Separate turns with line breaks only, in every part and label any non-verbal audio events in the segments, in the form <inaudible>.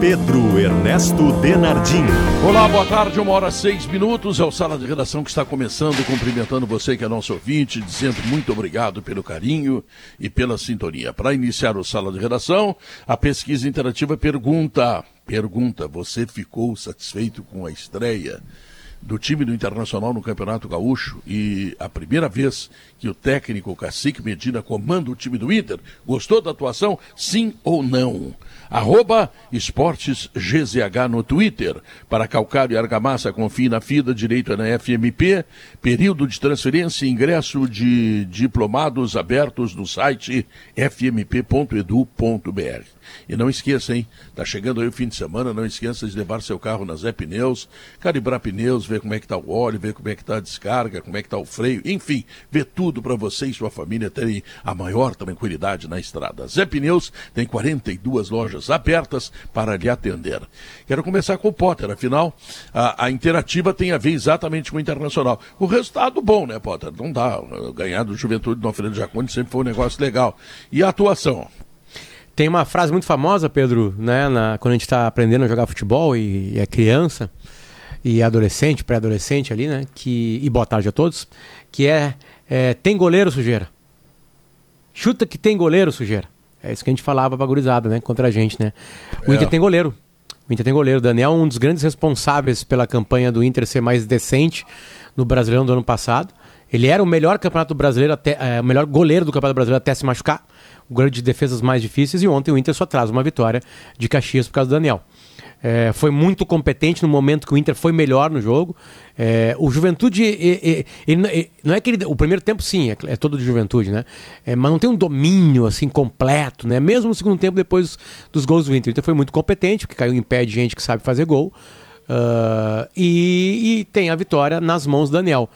Pedro Ernesto Denardim.
Olá, boa tarde, uma hora seis minutos. É o Sala de Redação que está começando, cumprimentando você que é nosso ouvinte, dizendo muito obrigado pelo carinho e pela sintonia. Para iniciar o Sala de Redação, a pesquisa interativa pergunta: pergunta, você ficou satisfeito com a estreia? do time do Internacional no Campeonato Gaúcho e a primeira vez que o técnico Cacique Medina comanda o time do Inter. Gostou da atuação? Sim ou não? Arroba Esportes GZH no Twitter. Para Calcário e Argamassa, confie na FIDA, direito na FMP. Período de transferência e ingresso de diplomados abertos no site fmp.edu.br. E não esqueça, hein? Tá chegando aí o fim de semana, não esqueça de levar seu carro na Zé Pneus, calibrar pneus, ver como é que tá o óleo, ver como é que tá a descarga, como é que tá o freio, enfim, ver tudo para você e sua família terem a maior tranquilidade na estrada. Zé Pneus tem 42 lojas abertas para lhe atender. Quero começar com o Potter, afinal, a, a interativa tem a ver exatamente com o Internacional. O resultado bom, né, Potter? Não dá. Ganhar do Juventude do Alfredo Jacone sempre foi um negócio legal. E a atuação?
Tem uma frase muito famosa, Pedro, né, na, quando a gente está aprendendo a jogar futebol e, e é criança e adolescente, pré-adolescente ali, né, que, e boa tarde a todos, que é, é, tem goleiro sujeira. Chuta que tem goleiro sujeira. É isso que a gente falava pra gurizada, né, contra a gente, né. O é. Inter tem goleiro. O Inter tem goleiro. O Daniel é um dos grandes responsáveis pela campanha do Inter ser mais decente no Brasileirão do ano passado. Ele era o melhor campeonato brasileiro até, é, o melhor goleiro do Campeonato Brasileiro até se machucar de defesas mais difíceis, e ontem o Inter só traz uma vitória de Caxias por causa do Daniel. É, foi muito competente no momento que o Inter foi melhor no jogo. É, o Juventude, ele, ele, não é que ele, o primeiro tempo sim, é, é todo de Juventude, né? É, mas não tem um domínio assim completo, né? Mesmo no segundo tempo depois dos gols do Inter, o Inter foi muito competente, porque caiu em pé de gente que sabe fazer gol. Uh, e, e, tem a vitória nas mãos do Daniel.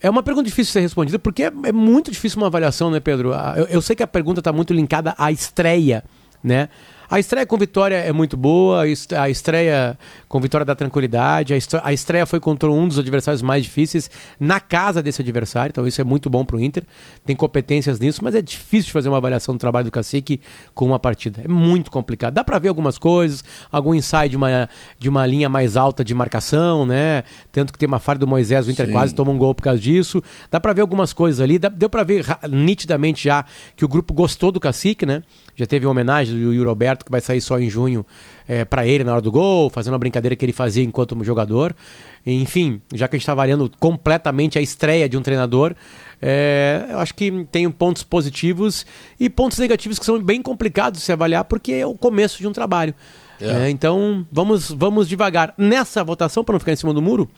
É uma pergunta difícil de ser respondida, porque é, é muito difícil uma avaliação, né, Pedro? Ah, eu, eu sei que a pergunta está muito linkada à estreia, né? A estreia com vitória é muito boa, a estreia com vitória da tranquilidade, a estreia foi contra um dos adversários mais difíceis na casa desse adversário, então isso é muito bom para o Inter, tem competências nisso, mas é difícil fazer uma avaliação do trabalho do Cacique com uma partida, é muito complicado. Dá para ver algumas coisas, algum ensaio de uma, de uma linha mais alta de marcação, né? Tanto que tem uma falha do Moisés, o Inter Sim. quase toma um gol por causa disso. Dá para ver algumas coisas ali, deu para ver nitidamente já que o grupo gostou do Cacique, né? Já teve uma homenagem do Yuri Alberto, que vai sair só em junho, é, para ele na hora do gol, fazendo uma brincadeira que ele fazia enquanto jogador. Enfim, já que a gente está variando completamente a estreia de um treinador, é, eu acho que tem pontos positivos e pontos negativos que são bem complicados de se avaliar, porque é o começo de um trabalho. É. É, então, vamos, vamos devagar. Nessa votação, para não ficar em cima do muro,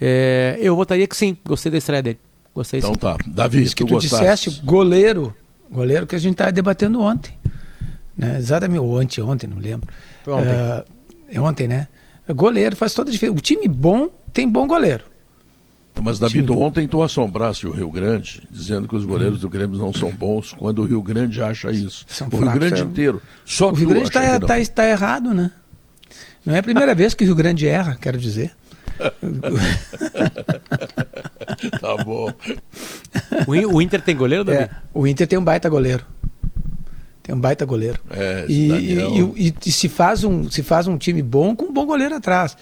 é, eu votaria que sim, gostei da estreia dele. Gostei
então
sim.
tá. Davi,
Isso que tu, tu disseste, goleiro. Goleiro que a gente estava debatendo ontem. Né? Exatamente, ou anteontem, não lembro. Foi ontem. Uh, é ontem, né? Goleiro faz toda a diferença. O time bom tem bom goleiro.
Mas, Davi, ontem tu assombraste o Rio Grande, dizendo que os goleiros hum. do Grêmio não são bons, quando o Rio Grande acha isso. São o Rio Grande é... inteiro. Só
o Rio Grande está tá, tá errado, né? Não é a primeira <laughs> vez que o Rio Grande erra, quero dizer. <laughs>
tá bom.
O Inter tem goleiro, Davi? É,
o Inter tem um baita goleiro. Tem um baita goleiro. É, e, e, e, e, se, faz um, se faz um time bom com um bom goleiro atrás.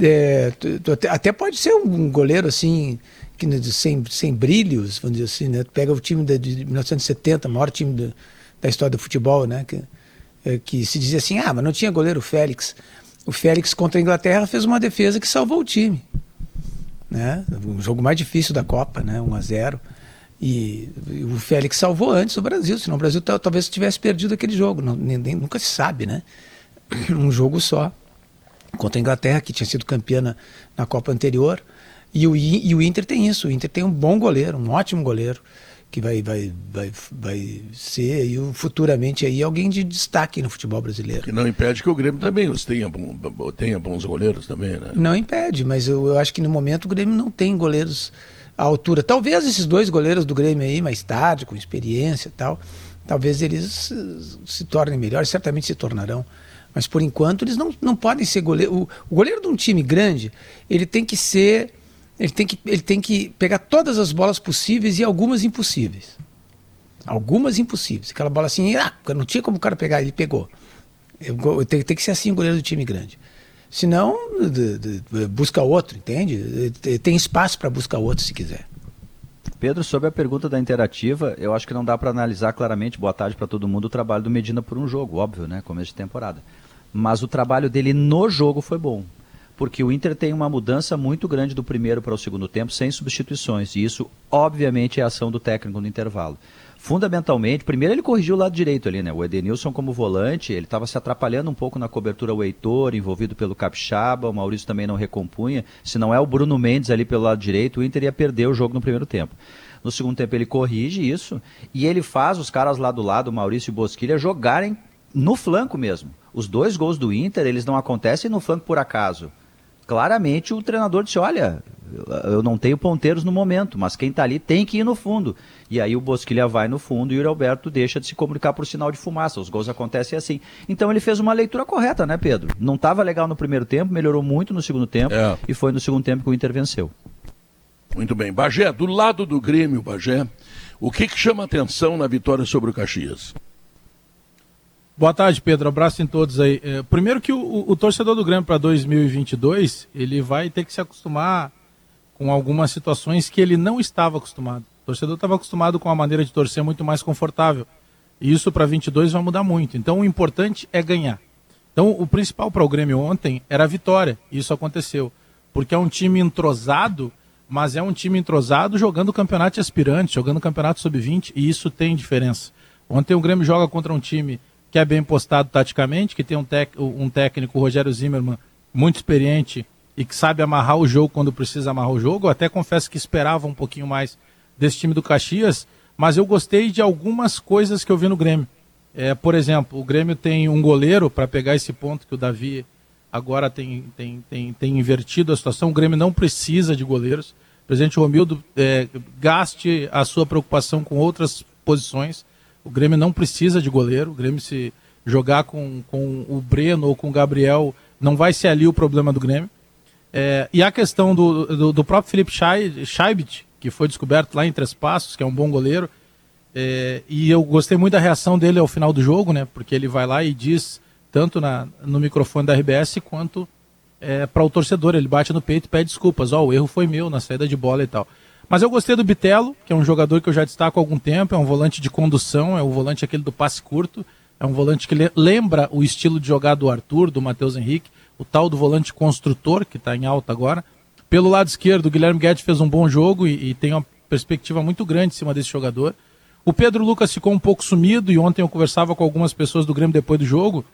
É, tu, tu até, até, pode ser um goleiro assim, que, sem, sem brilhos, vamos dizer assim, né? Pega o time de, de 1970, o maior time de, da história do futebol, né? Que, é, que se dizia assim, ah, mas não tinha goleiro Félix. O Félix contra a Inglaterra fez uma defesa que salvou o time. Né? O jogo mais difícil da Copa, né? 1 a 0 e, o Félix salvou antes o Brasil, senão o Brasil talvez tivesse perdido aquele jogo. Não, nem, nunca se sabe, né? <clears throat> Um jogo só. Contra a Inglaterra, que tinha sido campeã na, na Copa anterior. E o, e o Inter tem isso. O Inter tem um bom goleiro, um ótimo goleiro, que vai, vai, vai, vai ser aí, futuramente aí, alguém de destaque no futebol brasileiro.
Que não impede que o Grêmio também tenha, tenha bons goleiros também, né?
Não impede, mas eu, eu acho que no momento o Grêmio não tem goleiros a altura. Talvez esses dois goleiros do Grêmio aí, mais tarde, com experiência e tal, talvez eles se tornem melhores, certamente se tornarão. Mas por enquanto eles não, não podem ser goleiro. O, o goleiro de um time grande, ele tem que ser. Ele tem que, ele tem que pegar todas as bolas possíveis e algumas impossíveis. Algumas impossíveis. Aquela bola assim, ah, não tinha como o cara pegar, ele pegou. Eu, tem, tem que ser assim o goleiro do time grande. Senão, de, busca outro, entende? Tem espaço para buscar outro se quiser.
Pedro, sobre a pergunta da interativa, eu acho que não dá para analisar claramente, boa tarde para todo mundo, o trabalho do Medina por um jogo, óbvio, né? Começo de temporada. Mas o trabalho dele no jogo foi bom. Porque o Inter tem uma mudança muito grande do primeiro para o segundo tempo, sem substituições. E isso, obviamente, é ação do técnico no intervalo fundamentalmente, primeiro ele corrigiu o lado direito ali, né? O Edenilson como volante, ele estava se atrapalhando um pouco na cobertura o Heitor, envolvido pelo Capixaba, o Maurício também não recompunha. Se não é o Bruno Mendes ali pelo lado direito, o Inter ia perder o jogo no primeiro tempo. No segundo tempo ele corrige isso e ele faz os caras lá do lado, Maurício e Bosquilha, jogarem no flanco mesmo. Os dois gols do Inter, eles não acontecem no flanco por acaso. Claramente o treinador disse, olha, eu não tenho ponteiros no momento, mas quem está ali tem que ir no fundo. E aí o Bosquilha vai no fundo e o Alberto deixa de se comunicar por sinal de fumaça. Os gols acontecem assim. Então ele fez uma leitura correta, né, Pedro? Não estava legal no primeiro tempo, melhorou muito no segundo tempo é. e foi no segundo tempo que o Inter venceu.
Muito bem. Bagé, do lado do Grêmio, Bagé, o que, que chama atenção na vitória sobre o Caxias?
Boa tarde, Pedro. Abraço em todos aí. É, primeiro que o, o, torcedor do Grêmio para 2022, ele vai ter que se acostumar com algumas situações que ele não estava acostumado. O torcedor estava acostumado com a maneira de torcer muito mais confortável. E isso para 22 vai mudar muito. Então o importante é ganhar. Então o principal para o Grêmio ontem era a vitória. E isso aconteceu. Porque é um time entrosado, mas é um time entrosado jogando campeonato aspirante, jogando campeonato sub-20, e isso tem diferença. Ontem o Grêmio joga contra um time que é bem postado taticamente, que tem um, tec, um técnico, o Rogério Zimmermann, muito experiente e que sabe amarrar o jogo quando precisa amarrar o jogo. Eu até confesso que esperava um pouquinho mais desse time do Caxias, mas eu gostei de algumas coisas que eu vi no Grêmio. É, por exemplo, o Grêmio tem um goleiro para pegar esse ponto que o Davi agora tem, tem, tem, tem invertido a situação. O Grêmio não precisa de goleiros. O presidente Romildo é, gaste a sua preocupação com outras posições. O Grêmio não precisa de goleiro. O Grêmio se jogar com, com o Breno ou com o Gabriel não vai ser ali o problema do Grêmio. É, e a questão do, do, do próprio Felipe Scheibit, que foi descoberto lá em Três Passos, que é um bom goleiro. É, e eu gostei muito da reação dele ao final do jogo, né? Porque ele vai lá e diz, tanto na, no microfone da RBS, quanto é, para o torcedor. Ele bate no peito e pede desculpas. Ó, oh, o erro foi meu na saída de bola e tal. Mas eu gostei do Bitelo, que é um jogador que eu já destaco há algum tempo. É um volante de condução, é o volante aquele do passe curto. É um volante que lembra o estilo de jogar do Arthur, do Matheus Henrique o tal do volante construtor, que está em alta agora. Pelo lado esquerdo, o Guilherme Guedes fez um bom jogo e, e, tem uma perspectiva muito grande em cima desse jogador. O Pedro Lucas ficou um pouco sumido e ontem eu conversava com algumas pessoas do Grêmio depois do jogo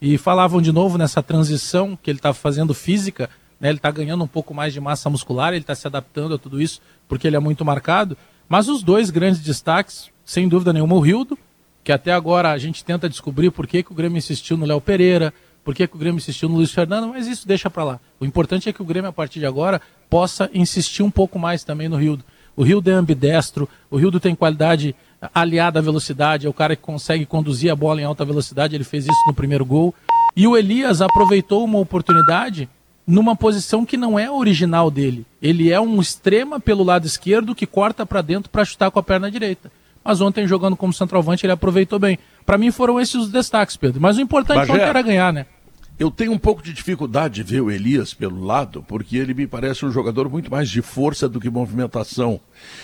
e falavam de novo nessa transição que ele está fazendo física. Né? Ele está ganhando um pouco mais de massa muscular, ele está se adaptando a tudo isso porque ele é muito marcado. Mas os dois grandes destaques, sem dúvida nenhuma, o Rildo, que até agora a gente tenta descobrir por que, que o Grêmio insistiu no Léo Pereira, por que, que o Grêmio insistiu no Luiz Fernando, mas isso deixa para lá. O importante é que o Grêmio, a partir de agora, possa insistir um pouco mais também no Rio. O Rio é ambidestro, o Rio tem qualidade aliada à velocidade, é o cara que consegue conduzir a bola em alta velocidade, ele fez isso no primeiro gol. E o Elias aproveitou uma oportunidade numa posição que não é original dele. Ele é um extrema pelo lado esquerdo que corta para dentro para chutar com a perna direita. Mas ontem, jogando como centroavante, ele aproveitou bem. Para mim, foram esses os destaques, Pedro. Mas o importante Bagé, era ganhar, né?
Eu tenho um pouco de dificuldade de ver o Elias pelo lado, porque ele me parece um jogador muito mais de força do que movimentação.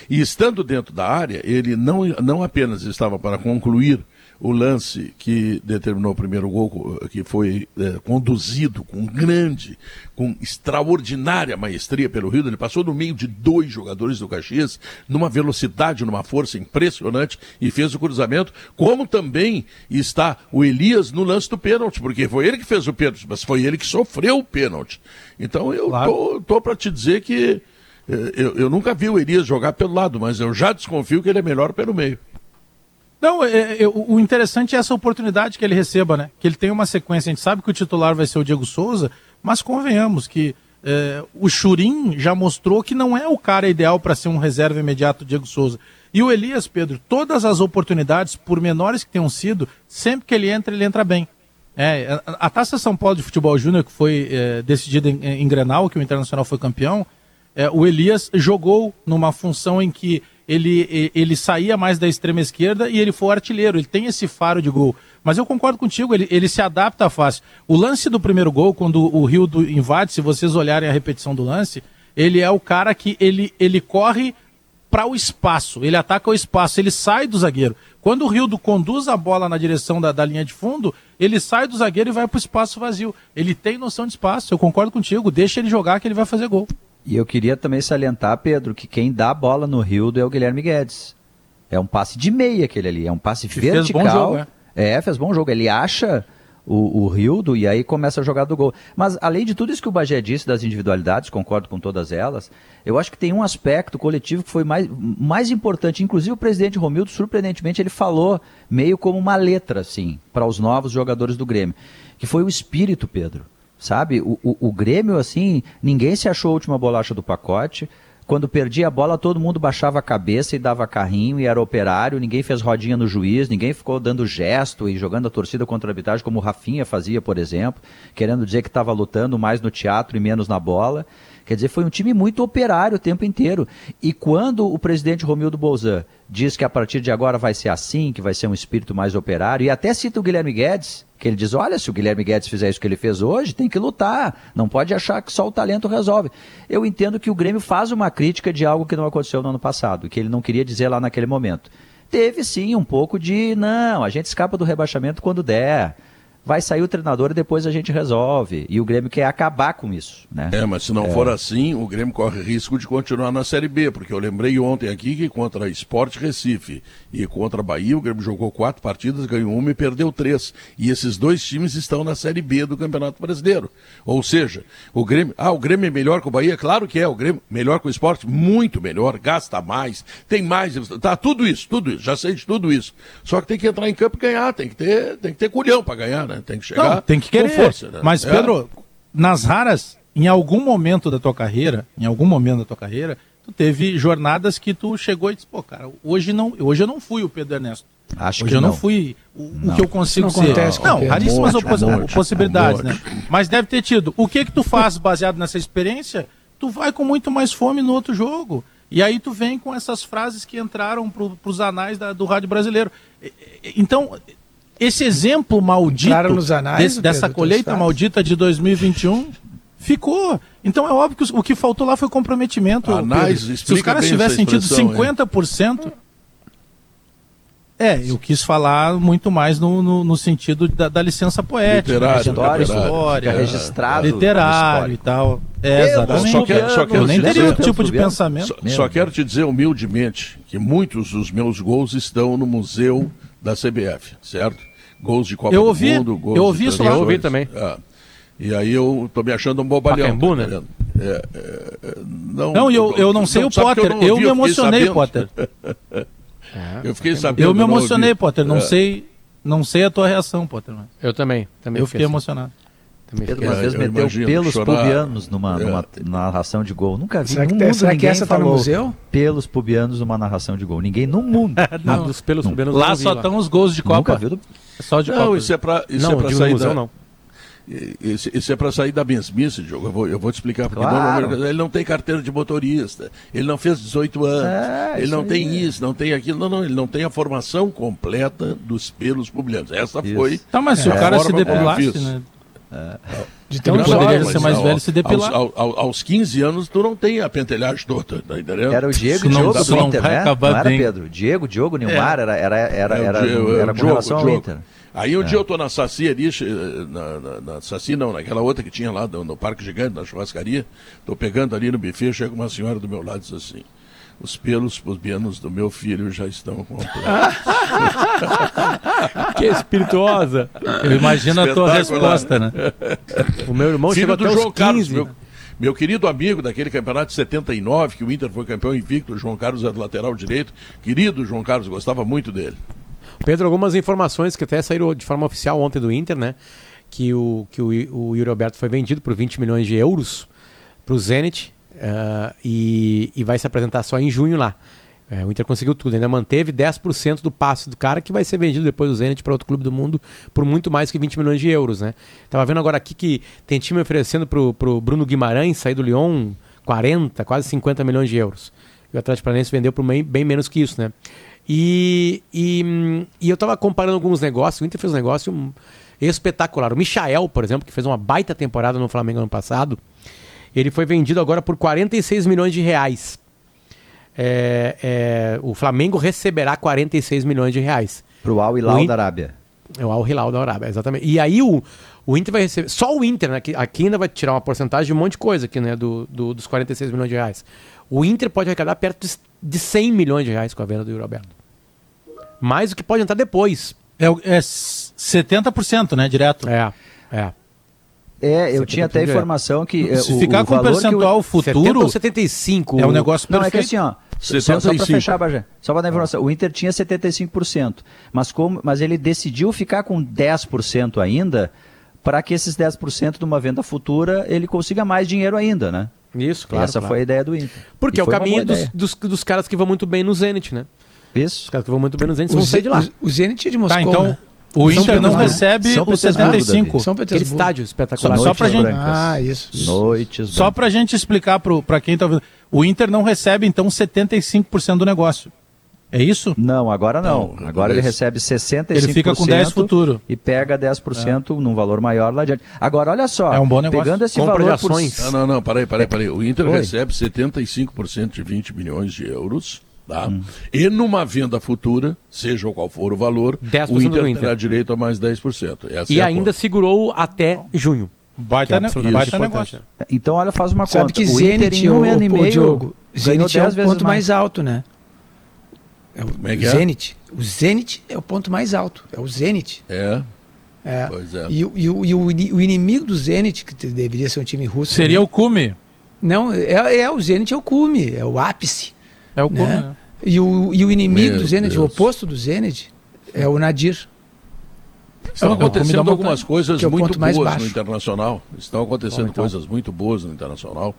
E estando dentro da área, ele não, não apenas estava para concluir o lance que determinou o primeiro gol, que foi é, conduzido com grande, com extraordinária maestria pelo Rio, ele passou no meio de dois jogadores do Caxias, numa velocidade, numa força impressionante, e fez o cruzamento, como também está o Elias no lance do pênalti, porque foi ele que fez o pênalti, mas foi ele que sofreu o pênalti. Então eu claro. tô, tô para te dizer que é, eu, eu nunca vi o Elias jogar pelo lado, mas eu já desconfio que ele é melhor pelo meio.
Não, é, é, o interessante é essa oportunidade que ele receba, né? Que ele tem uma sequência. A gente sabe que o titular vai ser o Diego Souza, mas convenhamos que é, o Churim já mostrou que não é o cara ideal para ser um reserva imediato do Diego Souza. E o Elias, Pedro, todas as oportunidades, por menores que tenham sido, sempre que ele entra, ele entra bem. É, a, Taça São Paulo de Futebol Júnior, que foi é, decidida em, em, Grenal, que o Internacional foi campeão, é, o Elias jogou numa função em que ele, ele saía mais da extrema esquerda e ele foi artilheiro, ele tem esse faro de gol. Mas eu concordo contigo, ele, ele se adapta fácil. O lance do primeiro gol, quando o Rio do invade, se vocês olharem a repetição do lance, ele é o cara que ele, ele corre para o espaço, ele ataca o espaço, ele sai do zagueiro. Quando o Rildo conduz a bola na direção da, da linha de fundo, ele sai do zagueiro e vai para o espaço vazio. Ele tem noção de espaço, eu concordo contigo, deixa ele jogar que ele vai fazer gol.
E eu queria também salientar, Pedro, que quem dá a bola no Rildo é o Guilherme Guedes. É um passe de meia aquele ali, é um passe que vertical. Fez bom jogo, é. é, fez bom jogo. Ele acha o, o Rildo e aí começa a jogar do gol. Mas além de tudo isso que o Bagé disse das individualidades, concordo com todas elas, eu acho que tem um aspecto coletivo que foi mais, mais importante. Inclusive o presidente Romildo, surpreendentemente, ele falou meio como uma letra, assim, para os novos jogadores do Grêmio, que foi o espírito, Pedro. Sabe? O, o, o Grêmio, assim, ninguém se achou a última bolacha do pacote. Quando perdia a bola, todo mundo baixava a cabeça e dava carrinho e era operário, ninguém fez rodinha no juiz, ninguém ficou dando gesto e jogando a torcida contra a arbitragem, como o Rafinha fazia, por exemplo, querendo dizer que estava lutando mais no teatro e menos na bola. Quer dizer, foi um time muito operário o tempo inteiro. E quando o presidente Romildo Bolzan diz que a partir de agora vai ser assim, que vai ser um espírito mais operário, e até cita o Guilherme Guedes, que ele diz: olha, se o Guilherme Guedes fizer isso que ele fez hoje, tem que lutar. Não pode achar que só o talento resolve. Eu entendo que o Grêmio faz uma crítica de algo que não aconteceu no ano passado, que ele não queria dizer lá naquele momento. Teve sim um pouco de, não, a gente escapa do rebaixamento quando der vai sair o treinador e depois a gente resolve. E o Grêmio quer acabar com isso. Né?
É, mas se não é. for assim, o Grêmio corre risco de continuar na Série B, porque eu lembrei ontem aqui que contra Esporte Recife e contra Bahia, o Grêmio jogou quatro partidas, ganhou uma e perdeu três. E esses dois times estão na Série B do Campeonato Brasileiro. Ou seja, o Grêmio. Ah, o Grêmio é melhor que o Bahia? Claro que é. O Grêmio melhor que o esporte? Muito melhor, gasta mais, tem mais. Tá, tudo isso, tudo isso. Já sei de tudo isso. Só que tem que entrar em campo e ganhar, tem que ter, tem que ter culhão para ganhar, né? Tem que chegar Não,
tem que querer. com força. Né? Mas, é. Pedro, nas raras, em algum momento da tua carreira, em algum momento da tua carreira, tu teve jornadas que tu chegou e disse, pô, cara, hoje, não, hoje eu não fui o Pedro Ernesto.
Acho
Hoje
eu
não, fui o, não. o que eu consigo não ser. Acontece não, raríssimas possibilidades, né? Mas deve ter tido. O que que tu faz baseado nessa experiência? Tu vai com muito mais fome no outro jogo. E aí tu vem com essas frases que entraram para os anais da, do rádio brasileiro. Então, esse exemplo maldito anais, desse, dessa Pedro, colheita maldita de 2021 ficou. Então é óbvio que o que faltou lá foi comprometimento.
Anais,
Se os caras tivessem tido 50%. É, eu quis falar muito mais no, no, no sentido da, da, licença poética.
Literário, história, história,
registrado. Literário e tal. É, exatamente. Só quero, só quero eu nem teria outro tipo de pensamento.
Só, só, quero te dizer humildemente que muitos dos meus gols estão no museu da CBF, certo? Gols de Copa
eu ouvi,
do Mundo, gols
Eu ouvi isso lá.
Eu ouvi também.
É. E aí eu tô me achando um bobalhão.
Pacaembu, tá
né? É, é, é,
não, não, eu, eu não sei não, o Potter. Eu, eu, me emocionei, Potter.
É, eu fiquei sabendo.
Eu me emocionei, Potter. Não é. sei, não sei a tua reação, Potter.
Eu também, também.
Eu fiquei assim. emocionado.
Pedro uma vez meteu pelos chorar. pubianos numa, é. numa, narração de gol. Nunca vi.
Será que,
mundo,
será que essa tá no museu?
Pelos pubianos numa narração de gol. Ninguém no mundo. <laughs>
não, dos pelos pubianos lá só estão os gols de Copa. Nunca viu do...
É só de não, Copa. isso é para isso
não,
é para sair
museu,
da...
não.
Isso, isso é para sair da mesmice, jogo. Eu vou, eu vou te explicar. Porque claro. ele não tem carteira de motorista, ele não fez 18 anos, é, ele não tem é. isso, não tem aquilo. Não, não, ele não tem a formação completa dos pelos pubianos. Essa isso. foi.
Tá, mas se o cara se depilasse, né? É. De tão poderia ser mais velho se depilar.
Aos, aos, aos 15 anos, tu não tem a pentelhagem toda, tá entendendo?
Era o Diego Diogo do Inter, né? Não era, Pedro? Diego, Diogo, Nilmar, é. era, era, era, era, era, era com relação ao Inter.
Aí um é. dia eu tô na Saci ali, na, na, na, Saci não, naquela outra que tinha lá no, no, Parque Gigante, na churrascaria, tô pegando ali no buffet, chega uma senhora do meu lado e diz assim, os pelos pubianos do meu filho já estão <laughs> completos.
que espirituosa!
Eu imagino a tua resposta, né?
O meu irmão
filho
chegou
do João Carlos, meu, meu querido amigo daquele campeonato de 79, que o Inter foi campeão invicto, o João Carlos é do lateral direito. Querido João Carlos, gostava muito dele.
Pedro, algumas informações que até saíram de forma oficial ontem do Inter, né? Que o, que o, o Yuri Alberto foi vendido por 20 milhões de euros para o Zenit uh, e, e vai se apresentar só em junho lá. É, o Inter conseguiu tudo, ainda manteve 10% do passe do cara que vai ser vendido depois do Zenit para outro clube do mundo por muito mais que 20 milhões de euros, né? Tava vendo agora aqui que tem time oferecendo pro, pro Bruno Guimarães sair do Lyon 40, quase 50 milhões de euros. E o Atlético Paranaense vendeu por bem, bem menos que isso, né? E, e, e eu tava comparando alguns negócios, o Inter fez um negócio espetacular. O Michael, por exemplo, que fez uma baita temporada no Flamengo ano passado, ele foi vendido agora por 46 milhões de reais é, é, o Flamengo receberá 46 milhões de reais.
Para o Al Hilal da Arábia.
É o Al Hilal da Arábia, exatamente. E aí o, o Inter vai receber. Só o Inter, né? Aqui ainda vai tirar uma porcentagem de um monte de coisa aqui, né? Do, do dos 46 milhões de reais. O Inter pode arrecadar perto de, de 100 milhões de reais com a venda do Roberto. Mais do que pode entrar depois.
É, é 70%, né? Direto.
É, é.
É, eu tinha até informação que.
Se o, ficar o com percentual o, futuro. 70
ou 75?
É um negócio
perfeito. Não, é que assim, ó. Só, só para fechar, Bajé. Só para dar informação. O Inter tinha 75%. Mas, como, mas ele decidiu ficar com 10% ainda para que esses 10% de uma venda futura ele consiga mais dinheiro ainda, né?
Isso, claro.
Essa
claro.
foi a ideia do Inter.
Porque e é o caminho dos, dos, dos, caras que vão muito bem no Zenit, né?
Isso.
Os caras que vão muito bem no Zenit vão sair de lá.
O, o Zenit é de Moscou,
tá, então,
né?
O Inter não recebe São os 75.
São Aquele estádio espetacular.
Só, só pra gente...
Ah, isso.
Noites
Só pra gente explicar para quem tá ouvindo. O Inter não recebe, então, 75% do negócio. É isso?
Não, agora não. não agora ele recebe 65%.
Ele fica com 10 futuro.
E pega 10% é. num valor maior lá adiante. Agora, olha só.
É um bom negócio.
Pegando esse
Compra
valor
de ações.
Por... Não, não, não, peraí, peraí, peraí. O Inter Oi. recebe 75% de 20 milhões de euros Tá? Hum. E numa venda futura, seja qual for o valor, o Inter, Inter terá direito a mais 10%.
Essa e é ainda segurou até junho.
Baita, é ne baita negócio.
Então, olha, faz uma
Sabe
conta.
que o Zenit, em um ano e meio, Diogo, Zenit é o ponto mais. mais alto, né? É o é é? Zenit. O Zenit é o ponto mais alto. É o Zenit.
É.
É. Pois é. E, e, e, o, o, inimigo do Zenit, que deveria ser um time russo.
Seria né? o Cume.
Não, é, é o Zenit é o Cume, é o ápice.
É o Cume. Né?
né? E o, e o inimigo Meu do Zenit, Deus. o oposto do Zenit, é o Nadir.
Estão acontecendo algumas coisas é muito boas no internacional. Estão acontecendo então. coisas muito boas no internacional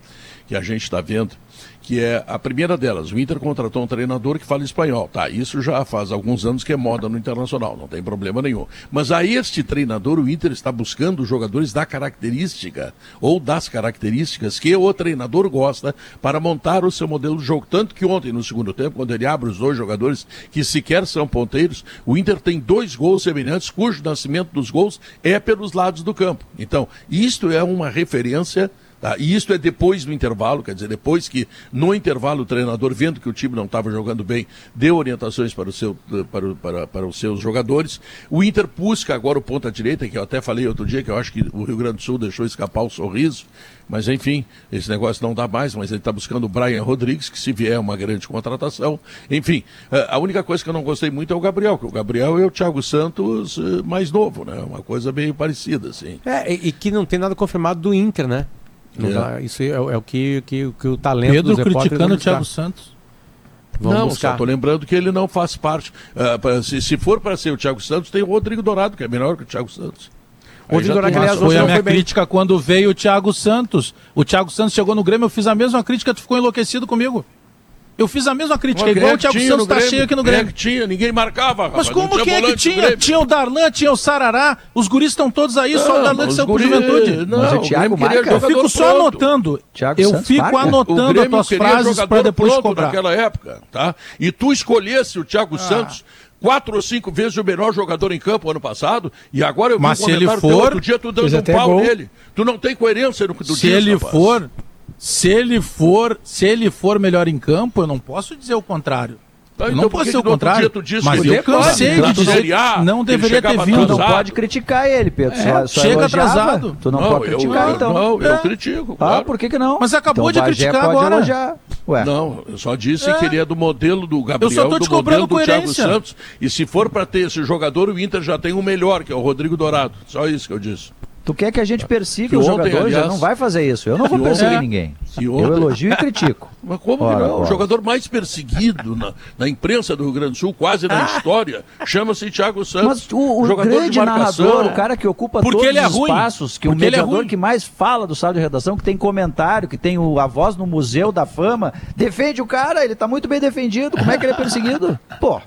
que a gente está vendo que é a primeira delas. O Inter contratou um treinador que fala espanhol. Tá, isso já faz alguns anos que é moda no internacional, não tem problema nenhum. Mas a este treinador, o Inter está buscando jogadores da característica ou das características que o treinador gosta para montar o seu modelo de jogo. Tanto que ontem, no segundo tempo, quando ele abre os dois jogadores que sequer são ponteiros, o Inter tem dois gols semelhantes, cujo nascimento dos gols é pelos lados do campo. Então, isto é uma referência Tá? E isso é depois do intervalo, quer dizer, depois que no intervalo o treinador, vendo que o time não estava jogando bem, deu orientações para, o seu, para, para, para os seus jogadores. O Inter busca agora o ponta-direita, que eu até falei outro dia, que eu acho que o Rio Grande do Sul deixou escapar o sorriso. Mas enfim, esse negócio não dá mais, mas ele está buscando o Brian Rodrigues, que se vier uma grande contratação. Enfim, eh, a única coisa que eu não gostei muito é o Gabriel, que o Gabriel é o Thiago Santos eh, mais novo, né? Uma coisa meio parecida, assim.
É, e que não tem nada confirmado do Inter, né? É. Dá, isso é, é, o que, que, que o talento
Pedro criticando o Thiago Santos.
Vamos não, buscar. só estou lembrando que ele não faz parte. Uh, pra, se, se for para ser o Thiago Santos, tem o Rodrigo Dourado, que é melhor que o Thiago Santos.
O Rodrigo Dourado, aliás, foi a minha foi crítica quando veio o Thiago Santos. O Thiago Santos chegou no Grêmio, eu fiz a mesma crítica, tu ficou enlouquecido comigo. Eu fiz a mesma crítica, Mas igual o Thiago Santos tá cheio aqui no Grêmio.
que tinha, ninguém marcava.
Rapaz, Mas como que é que tinha? Tinha o Darlan, tinha o Sarará, os guris estão todos aí, não, só o Darlan que saiu guri... Juventude.
Não, Mas o Thiago marca.
Eu fico só pronto. anotando. Thiago eu Santos fico marca. anotando as tuas frases para depois cobrar.
naquela época, tá? E tu escolhesse o Thiago ah. Santos quatro ou cinco vezes o melhor jogador em campo ano passado, e agora eu vi
Mas um se ele for, outro
dia tu dando um pau gol. nele. Tu não tem coerência no
do Se ele rapaz. for, se ele for, se ele for melhor em campo, eu não posso dizer o contrário.
Tá, eu então, não posso ser o contrário.
Mas eu cansei de dizer
a,
não deveria ter vindo.
Tu não pode criticar ele, Pedro.
É, só, só chega atrasado.
Tu não, não pode criticar,
eu,
então.
Não, eu é. critico. Ah, claro.
Ah, por que, que não?
Mas acabou então, de criticar agora. Elogiar.
Ué. Não, eu só disse é. que ele é do modelo do Gabriel, eu só tô te do modelo do Thiago Santos. E se for para ter esse jogador, o Inter já tem um melhor, que é o Rodrigo Dourado. Só isso que eu disse.
Tu quer que a gente persiga o jogador? Aliás, já não vai fazer isso. Eu não vou perseguir ontem, ninguém. Ontem, eu elogio e critico. <laughs>
Mas como ora, não? Ora. O jogador mais perseguido na, na, imprensa do Rio Grande do Sul, quase na ah. história, chama-se Thiago Santos. Mas
o, o jogador grande de narrador, o cara que ocupa Porque todos ele é os ruim. espaços, que Porque o é mediador é que mais fala do sala de redação, que tem comentário, que tem o, a voz no Museu da Fama, defende o cara, ele tá muito bem defendido. Como é que ele é perseguido? <laughs> Pô.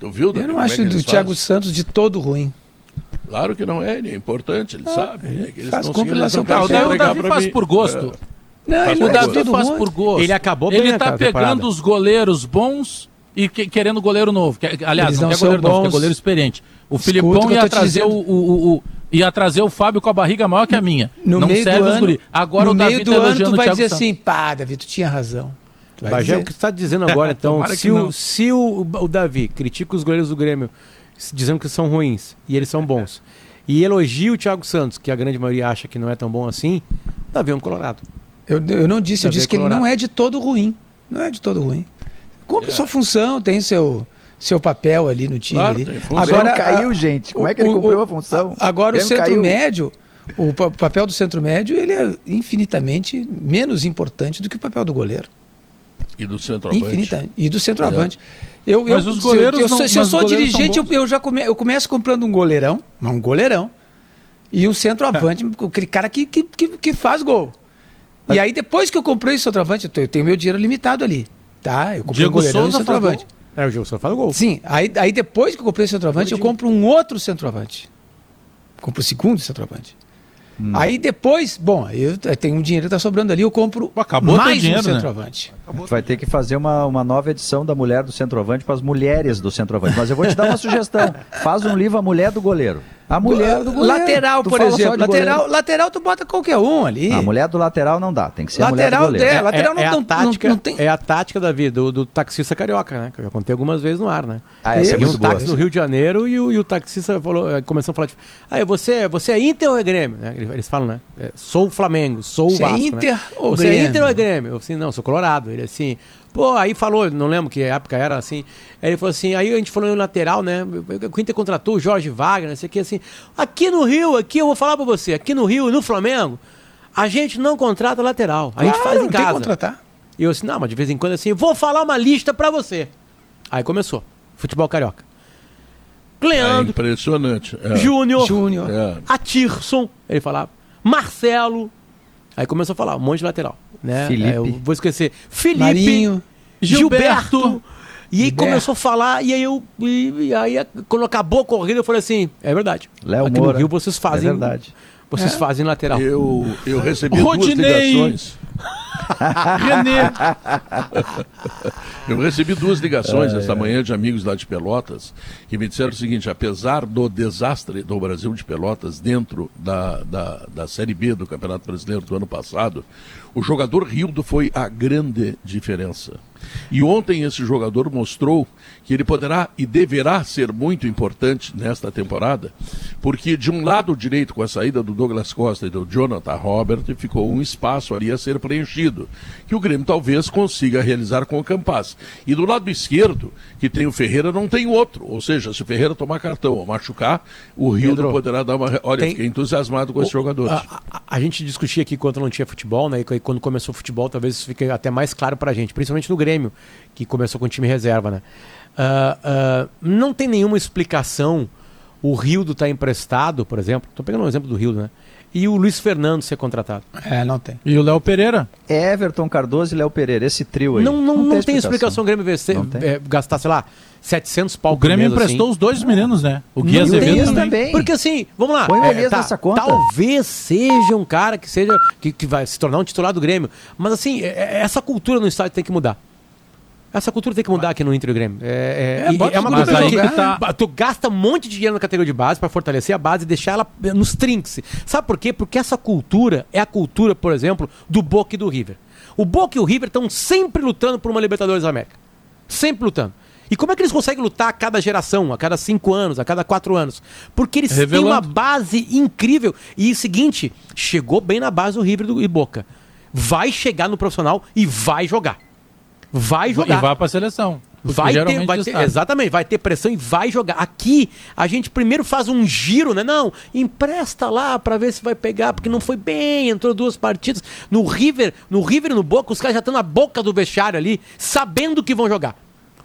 Tu viu? Eu não é acho é do Thiago Santos de todo ruim.
Claro que não é, ele é importante, ele ah, sabe. É
ele faz compilação para o Davi faz por gosto.
É. Não,
o Davi faz por gosto.
Ele acabou
bem Ele tá pegando os goleiros bons e que, querendo goleiro novo. Que, aliás, não, não quer goleiro bons. novo, quer goleiro experiente. O Filipão ia trazer o, o, o, ia trazer o Fábio com a barriga maior que a minha.
No não meio serve do ano,
Agora
no
o Davi
meio do tá ano tu vai dizer Santos. assim, pá, Davi, tu tinha razão.
Bagé, o que você está dizendo agora, <laughs> então, se, o, se o, o Davi critica os goleiros do Grêmio dizendo que são ruins e eles são bons, <laughs> e elogia o Thiago Santos, que a grande maioria acha que não é tão bom assim, Davi é um colorado.
Eu, eu não disse, Davi eu disse é que ele não é de todo ruim. Não é de todo ruim. Cumpre é. sua função, tem seu, seu papel ali no time. Claro, ali.
Agora caiu, gente. Como é que ele cumpriu a função?
Agora o centro caiu. médio, o papel do centro médio, ele é infinitamente menos importante do que o papel do goleiro.
E do centroavante. Infinita,
e do centroavante. É. Eu, eu,
mas os goleiros
se eu,
não,
se eu sou dirigente, eu, eu, já come, eu começo comprando um goleirão, um goleirão, e um centroavante, é. <laughs> aquele cara que, que, que, que faz gol. Mas... E aí, depois que eu comprei o centroavante, eu tenho meu dinheiro limitado ali. Tá? Eu comprei Diego um goleirão Souza e um centroavante.
É, o Diego Souza faz gol.
Sim, aí, aí depois que eu comprei o centroavante, eu compro um outro centroavante. Compro o segundo centroavante. Hum. Aí depois, bom, eu tenho um dinheiro que tá sobrando ali, eu compro
Acabou
mais
dinheiro,
um né? centroavante.
Né? Vai ter que fazer uma, uma nova edição da Mulher do Centroavante para as mulheres do centroavante. Mas eu vou te dar uma <laughs> sugestão. Faz um livro A Mulher do Goleiro. A mulher do goleiro.
Lateral, tu por exemplo. Lateral, lateral, tu bota qualquer um ali.
A mulher do lateral não dá, tem que ser lateral a mulher do goleiro.
É, lateral é, não, é a tática, não, não tem... É a tática, Davi, do, do taxista carioca, né? Que eu já contei algumas vezes no ar, né?
Ah, essa é muito
um táxi no Rio de Janeiro e o, e o taxista falou, eh, começou a falar, tipo, ah, você, você é Inter ou é Grêmio? Né? Eles falam, né? É, sou o Flamengo, sou o é Vasco.
É Inter
né?
ou
você Grêmio? é Inter ou é Grêmio? Eu assim, não, sou Colorado. Ele assim, Pô, aí falou, não lembro que época era assim. Aí ele falou assim, aí a gente falou no lateral, né? O Inter contratou o Jorge Wagner, não sei o que, assim. Aqui no Rio, aqui eu vou falar pra você, aqui no Rio, no Flamengo, a gente não contrata lateral. A gente claro, faz em casa. Tem que
contratar.
E eu assim, não, mas de vez em quando assim, vou falar uma lista pra você. Aí começou. Futebol carioca. Cleandro. É
impressionante. É.
Júnior. Júnior. É. Atirson. Ele falava. Marcelo. Aí começou a falar, um monte de lateral. Né?
Felipe. É,
eu vou esquecer. Felipe.
Marinho.
Gilberto. Gilberto. E aí Gilberto. começou a falar, e aí eu. E, e, aí, quando acabou a corrida, eu falei assim: é verdade.
Léo
Aqui
Moura.
no Rio vocês fazem.
É verdade.
Vocês é. fazem lateral.
Eu, eu recebi Rodinei. duas ligações. <laughs> René. Eu recebi duas ligações é, esta manhã de amigos lá de Pelotas que me disseram o seguinte: apesar do desastre do Brasil de Pelotas dentro da, da, da Série B do Campeonato Brasileiro do ano passado, o jogador Rildo foi a grande diferença. E ontem esse jogador mostrou que ele poderá e deverá ser muito importante nesta temporada, porque de um lado direito, com a saída do Douglas Costa e do Jonathan Robert, ficou um espaço ali a ser preenchido, que o Grêmio talvez consiga realizar com o Campas. E do lado esquerdo, que tem o Ferreira, não tem outro. Ou seja, se o Ferreira tomar cartão ou machucar, o Rio poderá dar uma. Olha, tem... fiquei entusiasmado com o... esse jogador.
A, a, a, gente discutia aqui quando não tinha futebol, né? E quando começou o futebol, talvez isso fique até mais claro pra gente, principalmente no Grêmio, que começou com o time reserva, né? Uh, uh, não tem nenhuma explicação o Rildo estar tá emprestado, por exemplo. Estou pegando um exemplo do Rildo, né? E o Luiz Fernando ser contratado.
É, não tem.
E o Léo Pereira?
Everton Cardoso e Léo Pereira, esse trio aí.
Não, não, não, não tem, tem, explicação o Grêmio vencer, é, gastar, sei lá, 700 pau
O Grêmio emprestou assim. os dois meninos, né? O Gui Azevedo também. também.
Porque assim, vamos lá.
Põe o é, tá, nessa conta.
Talvez seja um cara que seja que, que vai se tornar um titular do Grêmio. Mas assim, é, é, essa cultura no estádio tem que mudar. Essa cultura tem que mudar aqui no Inter e Grêmio. É, é, é, é uma coisa que tá... tu gasta um monte de dinheiro na categoria de base para fortalecer a base e deixar ela nos trinks. Sabe por quê? Porque essa cultura é a cultura, por exemplo, do Boca e do River. O Boca e o River estão sempre lutando por uma Libertadores da América. Sempre lutando. E como é que eles conseguem lutar a cada geração, a cada cinco anos, a cada quatro anos? Porque eles Revelando. têm uma base incrível. E o seguinte, chegou bem na base do River e Boca. Vai chegar no profissional e vai jogar. Vai jogar.
E vai pra seleção.
vai ter, vai ter, exatamente, vai ter pressão e vai jogar. Aqui a gente primeiro faz um giro, né? Não, empresta lá para ver se vai pegar, porque não foi bem, entrou duas partidas. No River, no River e no Boca, os caras já estão na boca do vestiário ali, sabendo que vão jogar.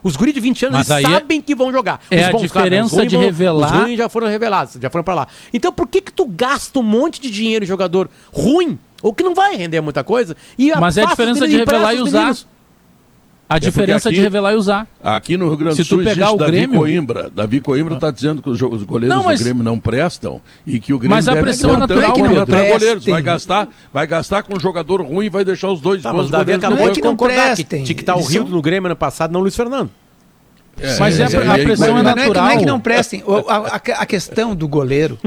Os guris de 20 anos é sabem é... que vão jogar.
É a diferença de revelar.
Os ruins já foram revelados, já foram para lá. Então por que que tu gasta um monte de dinheiro em jogador ruim, ou que não vai render muita coisa,
e Mas é a diferença de revelar e usar. A é diferença aqui, de revelar e usar.
Aqui no Rio Grande do Sul,
Se tu pegar o
Davi
Grêmio...
Coimbra. Davi Coimbra está dizendo que os, goleiros não, mas... do Grêmio não prestam e que o Grêmio
mas a pressão é natural,
que não goleiros. Vai gastar, vai gastar com um jogador ruim e vai deixar os dois
tá, bons goleiros. Acabou não é que não prestem. Tinha que estar o Rio no Grêmio ano passado, não o Luiz Fernando.
É, mas é, a, a pressão é, natural.
Não é que não prestem. A, a, a questão do goleiro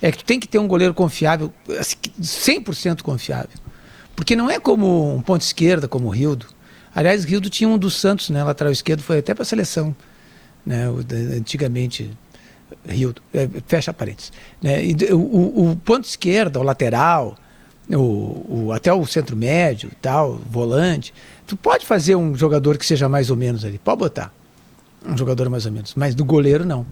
é que tu tem que ter um goleiro confiável, 100% assim, confiável. Porque não é como um ponto esquerda, como o Rildo. Aliás, Rildo tinha um dos Santos, né? Lateral esquerdo, foi até para a seleção. Né? Antigamente, Rildo. É, fecha parênteses. Né? E, o, o, ponto esquerda, o lateral, o, o, até o centro médio, tal, volante. Tu pode fazer um jogador que seja mais ou menos ali. Pode botar. Um jogador mais ou menos. Mas do goleiro, não.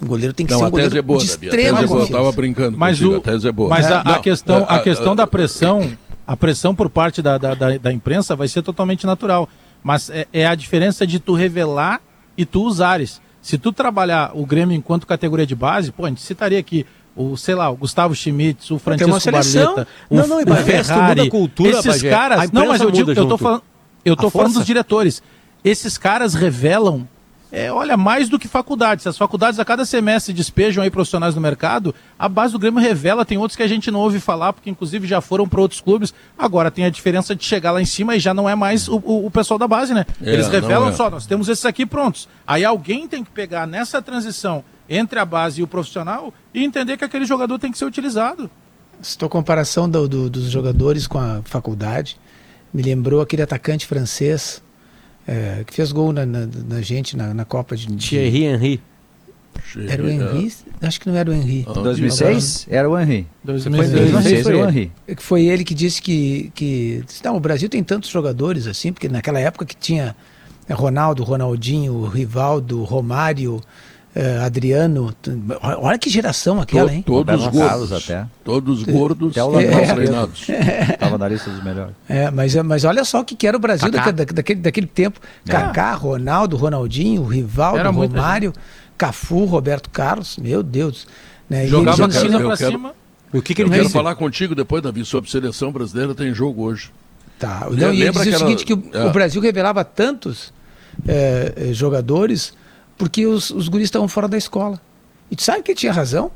O goleiro tem que
não,
ser um goleiro
é boa,
de extrema
confiança. Eu tava brincando
mas contigo, o, a tese é boa. Mas a, a questão, a, questão da pressão a pressão por parte da, da, da, da imprensa vai ser totalmente natural. Mas é, é, a diferença de tu revelar e tu usares. Se tu trabalhar o Grêmio enquanto categoria de base, pô, a gente citaria aqui o, sei lá, o Gustavo Schmitz, o Francisco Barleta, o, não, não, o Ferrari, cultura, esses Bagé. caras, não, mas eu digo, eu tô falando, eu tô falando dos diretores. Esses caras revelam é, olha, mais do que faculdades. Se as faculdades a cada semestre despejam aí profissionais no mercado, a base do Grêmio revela, tem outros que a gente não ouve falar, porque inclusive já foram para outros clubes. Agora tem a diferença de chegar lá em cima e já não é mais o, o, o pessoal da base, né? É, Eles revelam é. só, nós temos esses aqui prontos. Aí alguém tem que pegar nessa transição entre a base e o profissional e entender que aquele jogador tem que ser utilizado.
Estou comparação do, do, dos jogadores com a faculdade me lembrou aquele atacante francês é, que fez gol na, na, na gente na, na, Copa de.
Thierry Henry.
Era o Henry? Acho que não era o Henry.
2006 era o Henry.
2006, 2006 era o Henry. Foi ele que disse que, que. Não, o Brasil tem tantos jogadores assim, porque naquela época que tinha Ronaldo, Ronaldinho, Rivaldo, Romário, Uh, Adriano, olha que geração aquela, hein?
Todos gordos até. Todos gordos, até o é, treinados. <laughs>
Estava na lista dos melhores.
É, mas, mas olha só o que, que era o Brasil daquele, daquele, daquele tempo. É. Kaká, Ronaldo, Ronaldinho, Rivaldo, Romário, Cafu, Roberto Carlos, meu Deus.
Né? Jogava de cima pra quero, cima. O que, que ele eu quero falar contigo depois, Davi, sobre seleção brasileira, tem jogo hoje.
Tá. Não, Lembra que o seguinte, que o, é. o Brasil revelava tantos é, jogadores porque os, os guris estavam fora da escola. E tu sabe que ele tinha razão?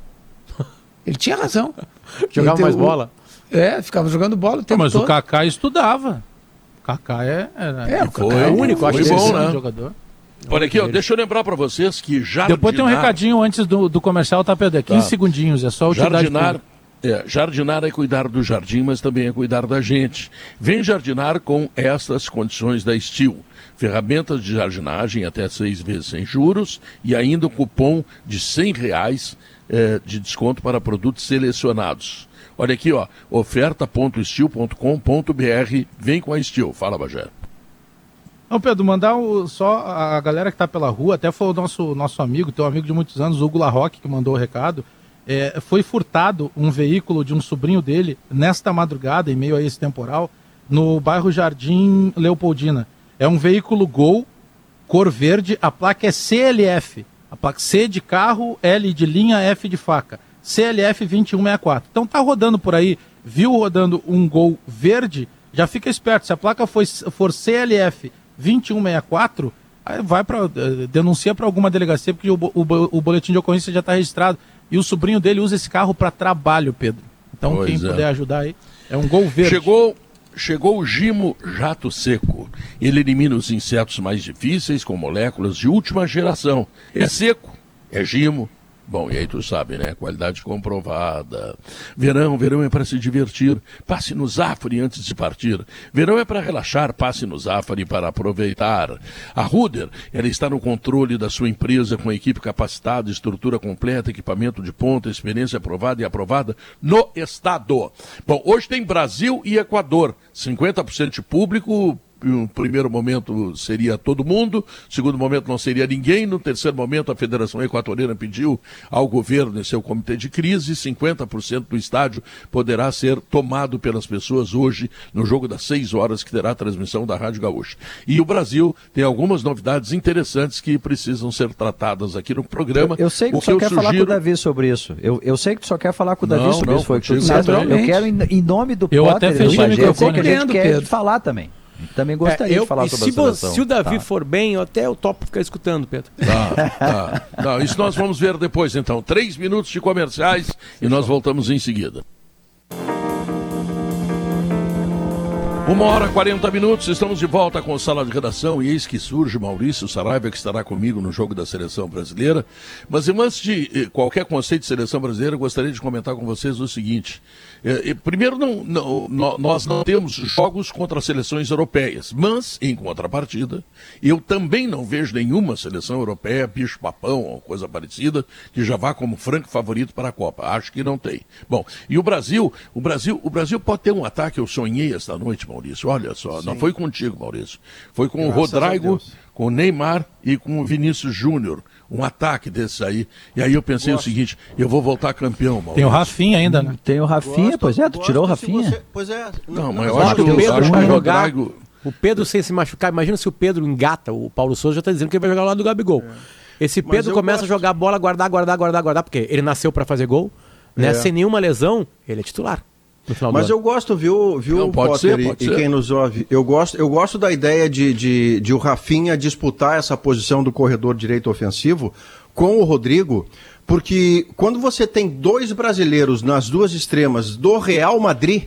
<laughs> Ele tinha razão.
Jogava mais bola?
É, ficava jogando bola o tempo
Mas
todo.
o Kaká estudava. O Kaká é,
é, é o Kaká é o único,
acho que bom, né? jogador. Olha aqui, ó, deixa eu lembrar para vocês que jardinar...
Depois tem um recadinho antes do, do comercial, tá, Pedro? 15 é tá. segundinhos, é só o
Jardinar, é, jardinar é cuidar do jardim, mas também é cuidar da gente. Vem jardinar com estas condições da Estil ferramentas de jardinagem até seis vezes sem juros e ainda um cupom de R$ reais eh, de desconto para produtos selecionados. Olha aqui, ó, oferta.estil.com.br, vem com a Estil. Fala, Bagé.
Não, Pedro, mandar o, só a galera que está pela rua, até foi o nosso, nosso amigo, teu amigo de muitos anos, Hugo Larroque, que mandou o recado. É, foi furtado um veículo de um sobrinho dele nesta madrugada, em meio a esse temporal, no bairro Jardim Leopoldina. É um veículo Gol, cor verde, a placa é CLF. A placa C de carro, L de linha, F de faca. CLF 2164. Então tá rodando por aí, viu rodando um Gol verde, já fica esperto. Se a placa for, for CLF 2164, vai para eh, denuncia para alguma delegacia porque o, o, o, boletim de ocorrência já está registrado. E o sobrinho dele usa esse carro para trabalho, Pedro. Então pois quem é. puder ajudar aí, é um Gol verde.
Chegou chegou o Gimo Jato Seco. Ele elimina os insetos mais difíceis com moléculas de última geração. É seco, é Gimo, Bom, e aí tu sabe, né? Qualidade comprovada. Verão, verão é para se divertir. Passe no Zafari antes de partir. Verão é para relaxar. Passe no Zafari para aproveitar. A Ruder, ela está no controle da sua empresa com equipe capacitada, estrutura completa, equipamento de ponta, experiência aprovada e aprovada no estado. Bom, hoje tem Brasil e Equador. 50% de público no primeiro momento seria todo mundo, no segundo momento não seria ninguém, no terceiro momento a Federação Equatoriana pediu ao governo e seu comitê de crise, 50% do estádio poderá ser tomado pelas pessoas hoje no jogo das 6 horas que terá a transmissão da Rádio Gaúcha. E o Brasil tem algumas novidades interessantes que precisam ser tratadas aqui no programa.
Eu, eu sei que tu só quer sugiro... falar com o Davi sobre isso. Eu, eu sei que tu só quer falar com o Davi não, sobre não, isso. Foi que tu Eu quero, em, em nome do
eu Potter, até fechei o microfone.
Que a gente quer falar também. Também gostaria é, eu, de falar sobre
se a seleção. Se o Davi tá. for bem, eu até eu topo ficar escutando, Pedro.
Tá, tá. Não, isso nós vamos ver depois, então. Três minutos de comerciais e nós voltamos em seguida. Uma hora e 40 minutos, estamos de volta com a sala de redação e eis que surge Maurício Saraiva, que estará comigo no jogo da seleção brasileira. Mas antes de eh, qualquer conceito de seleção brasileira, gostaria de comentar com vocês o seguinte. Eh, primeiro, não, não, nós não temos jogos contra seleções europeias, mas, em contrapartida, eu também não vejo nenhuma seleção europeia, bicho-papão ou coisa parecida, que já vá como franco favorito para a Copa. Acho que não tem. Bom, e o Brasil, o Brasil, o Brasil pode ter um ataque, eu sonhei esta noite, Maurício. Olha só, Sim. não foi contigo, Maurício. Foi com Graças o Rodrigo, com o Neymar e com o Vinícius Júnior. Um ataque desses aí. E aí eu pensei Gosto. o seguinte: eu vou voltar campeão, Maurício.
Tem o Rafinha ainda, né?
Tem o Rafinha, Gosto. pois é, tu tirou o Rafinha. Você...
Pois é. Não, mas eu acho que o Pedro vai jogar. O Pedro sem se machucar, imagina se o Pedro engata, o Paulo Souza já está dizendo que ele vai jogar lá do Gabigol. É. Esse Pedro começa gosto. a jogar bola, guardar, guardar, guardar, guardar, porque ele nasceu para fazer gol, né? É. Sem nenhuma lesão, ele é titular.
Mas eu gosto, viu, viu Não, Potter ser, e, e quem nos ouve, eu gosto, eu gosto da ideia de, de, de o Rafinha disputar essa posição do corredor direito ofensivo com o Rodrigo, porque quando você tem dois brasileiros nas duas extremas do Real Madrid,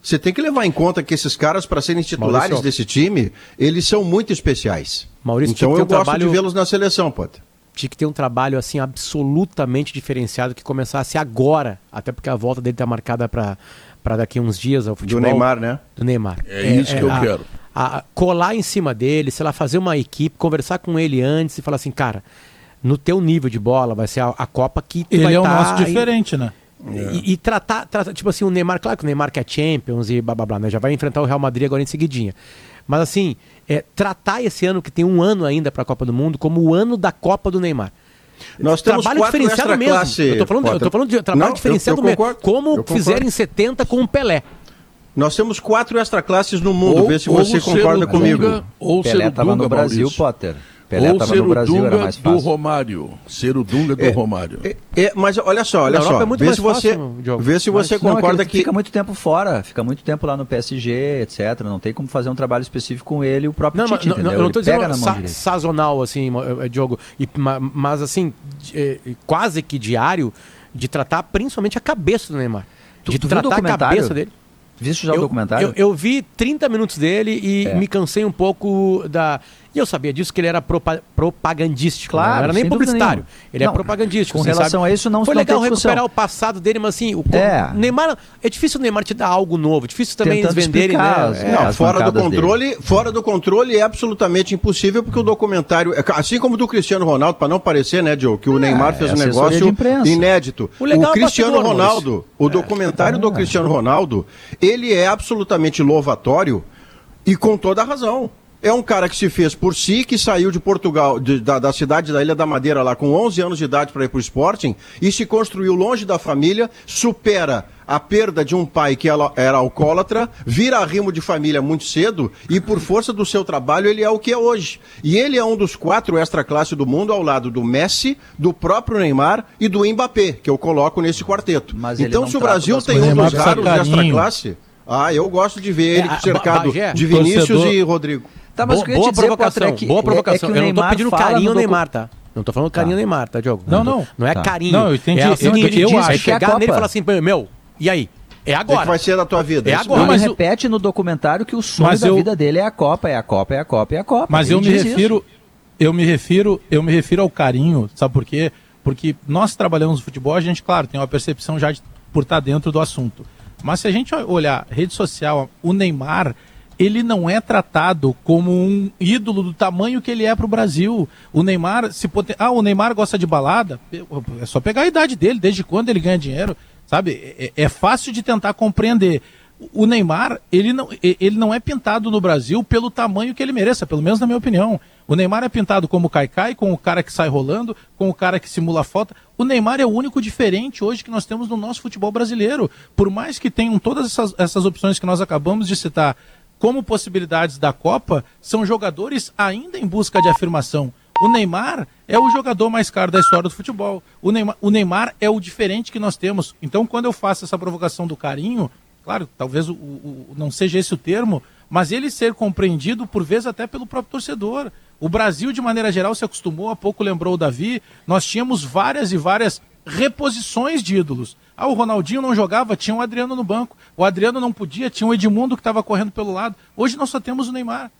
você tem que levar em conta que esses caras, para serem titulares Maurício. desse time, eles são muito especiais. Maurício, então eu gosto trabalho... de vê-los na seleção, Potter
tinha que ter um trabalho assim absolutamente diferenciado que começasse agora, até porque a volta dele está marcada para para daqui uns dias ao futebol.
Do Neymar, né?
Do Neymar.
É, é isso é, que eu a, quero.
A, colar em cima dele, sei lá, fazer uma equipe, conversar com ele antes e falar assim, cara, no teu nível de bola vai ser a, a Copa que
ele
vai
é o tá nosso diferente, né?
E, e, tratar, tratar, tipo assim, o Neymar, claro que o Neymar que é Champions e blá blá blá, né? Já vai enfrentar o Real Madrid agora em seguidinha. Mas assim, é, tratar esse ano, que tem um ano ainda para a Copa do Mundo, como o ano da Copa do Neymar.
Nós temos trabalho diferenciado mesmo. Classe,
eu tô falando, eu tô falando de trabalho Não, diferenciado eu, eu mesmo. Como fizeram em 70 com o Pelé.
Nós temos quatro extra classes no mundo, ou, vê se você concorda comigo.
Ou Pelé estava no Brasil, Maurício. Potter. Pelé Ou ser no Brasil,
Dunga era mais fácil. do Romário. Ser o Dunga do é, Romário. É,
é, mas olha só, olha só. É muito vê, se você, fácil, vê se você mas, concorda não, é que,
que... Fica muito tempo fora, fica muito tempo lá no PSG, etc. Não tem como fazer um trabalho específico com ele o próprio não, Tite, não,
não, eu não estou dizendo sa sazonal, assim, eh, Diogo. E, mas assim, eh, quase que diário, de tratar principalmente a cabeça do Neymar.
De tu, tratar a cabeça dele. Viste já o documentário?
Eu, eu, vi 30 minutos dele e é. me cansei um pouco da. E eu sabia disso que ele era propa propagandístico. Claro, não era nem publicitário. Ele é não, é propagandístico.
Com relação
sabe?
a isso, não
Foi legal recuperar o passado dele, mas assim, o é. Neymar. É difícil o Neymar te dar algo novo. Difícil também Tentando eles venderem, né?
É, não, fora do controle, dele. fora do controle é absolutamente impossível, porque o documentário. É assim como do Cristiano Ronaldo, para não parecer, né, Joe, que o é, Neymar fez um negócio inédito. O, o Cristiano Ronaldo, o documentário do Cristiano Ronaldo, ele é absolutamente louvatório e com toda a razão. É um cara que se fez por si, que saiu de Portugal, de, da, da, cidade da Ilha da Madeira, lá com 11 anos de idade para ir para o Sporting, e se construiu longe da família, supera a perda de um pai que era alcoólatra, vira arrimo de família muito cedo e, por força do seu trabalho, ele é o que é hoje. E ele é um dos quatro extra-classe do mundo, ao lado do Messi, do próprio Neymar e do Mbappé, que eu coloco nesse quarteto. Mas então, se o Brasil tem um dos raros extra-classe. Ah, eu gosto de ver ele é, cercado de Vinícius Torcedor... e Rodrigo.
Tá, mas boa, boa dizer, provocação, é que, boa provocação. É, é eu não tô pedindo carinho ao Neymar, tá? Não tô falando carinho tá. Neymar, tá, Diogo?
Não, não.
Não é tá. carinho.
Não, eu entendi.
É assim, eu, eu, acho. É chegar nele e falar assim, meu, e aí? É agora. O
que vai ser da tua vida?
É agora. Ele repete no documentário que o sonho mas da eu... vida dele é a Copa, é a Copa, é a Copa, é a Copa.
Mas eu me refiro, isso. eu me refiro, eu me refiro ao carinho, sabe por quê? Porque nós trabalhamos no futebol, a gente, claro, tem uma percepção já de, por estar dentro do assunto. Mas se a gente olhar rede social, o Neymar, ele não é tratado como um ídolo do tamanho que ele é para o Brasil. O Neymar, se poten... ah, o Neymar gosta de balada, é só pegar a idade dele, desde quando ele ganha dinheiro, sabe? É, é fácil de tentar compreender. o Neymar, ele não, ele não é pintado no Brasil pelo tamanho que ele mereça, pelo menos na minha opinião. O Neymar é pintado como o Caicai, com o cara que sai rolando, com o cara que simula falta. O Neymar é o único diferente hoje que nós temos no nosso futebol brasileiro. Por mais que tenham todas essas, essas opções que nós acabamos de citar como possibilidades da Copa, são jogadores ainda em busca de afirmação. O Neymar é o jogador mais caro da história do futebol. O Neymar, o Neymar é o diferente que nós temos. Então, quando eu faço essa provocação do carinho, claro, talvez o, o, não seja esse o termo, mas ele ser compreendido, por vezes, até pelo próprio torcedor. O Brasil, de maneira geral, se acostumou, há pouco lembrou o Davi, nós tínhamos várias e várias reposições de ídolos. Ah, o Ronaldinho não jogava, tinha o Adriano no banco. O Adriano não podia, tinha o Edmundo que estava correndo pelo lado. Hoje nós só temos o Neymar.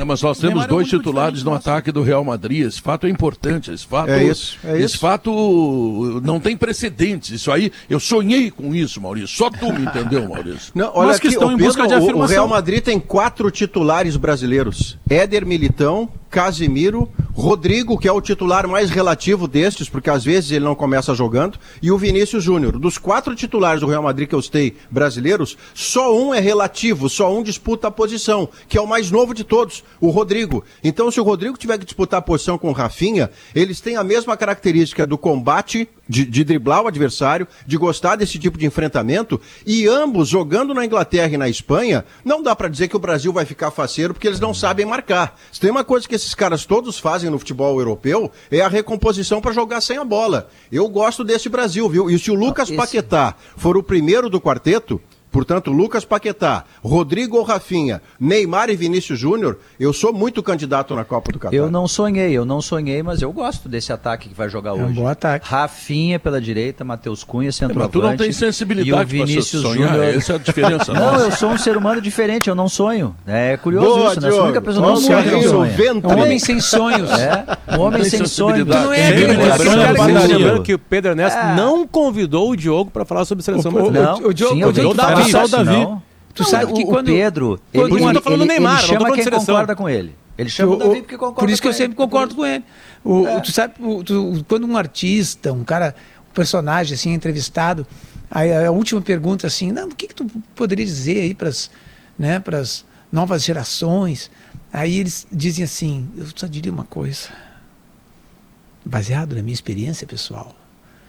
É, mas nós temos dois é titulares no ataque do Real Madrid. Esse fato é importante. Esse fato,
é isso, é
esse fato não tem precedentes. Isso aí, eu sonhei com isso, Maurício. Só tu me entendeu, Maurício. <laughs>
Não, olha mas aqui, que estão em busca de afirmação. O Real Madrid tem quatro titulares brasileiros: Éder Militão, Casimiro, Rodrigo, que é o titular mais relativo destes, porque às vezes ele não começa jogando, e o Vinícius Júnior. Dos quatro titulares do Real Madrid que eu citei brasileiros, só um é relativo, só um disputa a posição, que é o mais novo de todos, o Rodrigo. Então, se o Rodrigo tiver que disputar a posição com o Rafinha, eles têm a mesma característica do combate de, de, driblar o adversário, de gostar desse tipo de enfrentamento, e ambos jogando na Inglaterra e na Espanha, não dá para dizer que o Brasil vai ficar faceiro porque eles não sabem marcar. Se tem uma coisa que esses caras todos fazem no futebol europeu, é a recomposição para jogar sem a bola. Eu gosto desse Brasil, viu? E se o Lucas Paquetá for o primeiro do quarteto, Portanto, Lucas Paquetá, Rodrigo ou Rafinha, Neymar e Vinícius Júnior, eu sou muito candidato na Copa do Catar.
Eu não sonhei, eu não sonhei, mas eu gosto desse ataque que vai jogar hoje. É
um bom ataque.
Rafinha pela direita, Matheus Cunha, centroavante.
É, mas tu não tem sensibilidade
e o Vinícius Júnior.
Essa é a diferença. <laughs>
não, eu sou um ser humano diferente, eu não sonho. É curioso Boa, isso, né? Sou a única pessoa não sonha, não sonha.
Um homem sem sonhos.
É, um homem sem sonhos. Tu não
é, Lembrando que o Pedro Ernesto é. não convidou o Diogo para falar sobre seleção brasileira.
Não, o Diogo, o Diogo,
o Davi.
Tu não, sabe que quando. O Pedro, ele,
por isso
ele,
eu tô falando
ele,
Neymar,
ele chama quem concorda com ele. Ele chama o, o Davi porque concorda
Por isso que
eu
sempre concordo com ele. O, é. Tu sabe, o, tu, quando um artista, um cara, um personagem assim, é entrevistado, aí a, última pergunta assim, não, o que, que tu poderia dizer aí para as né, novas gerações? Aí eles dizem assim, eu só diria uma coisa, baseado na minha experiência pessoal,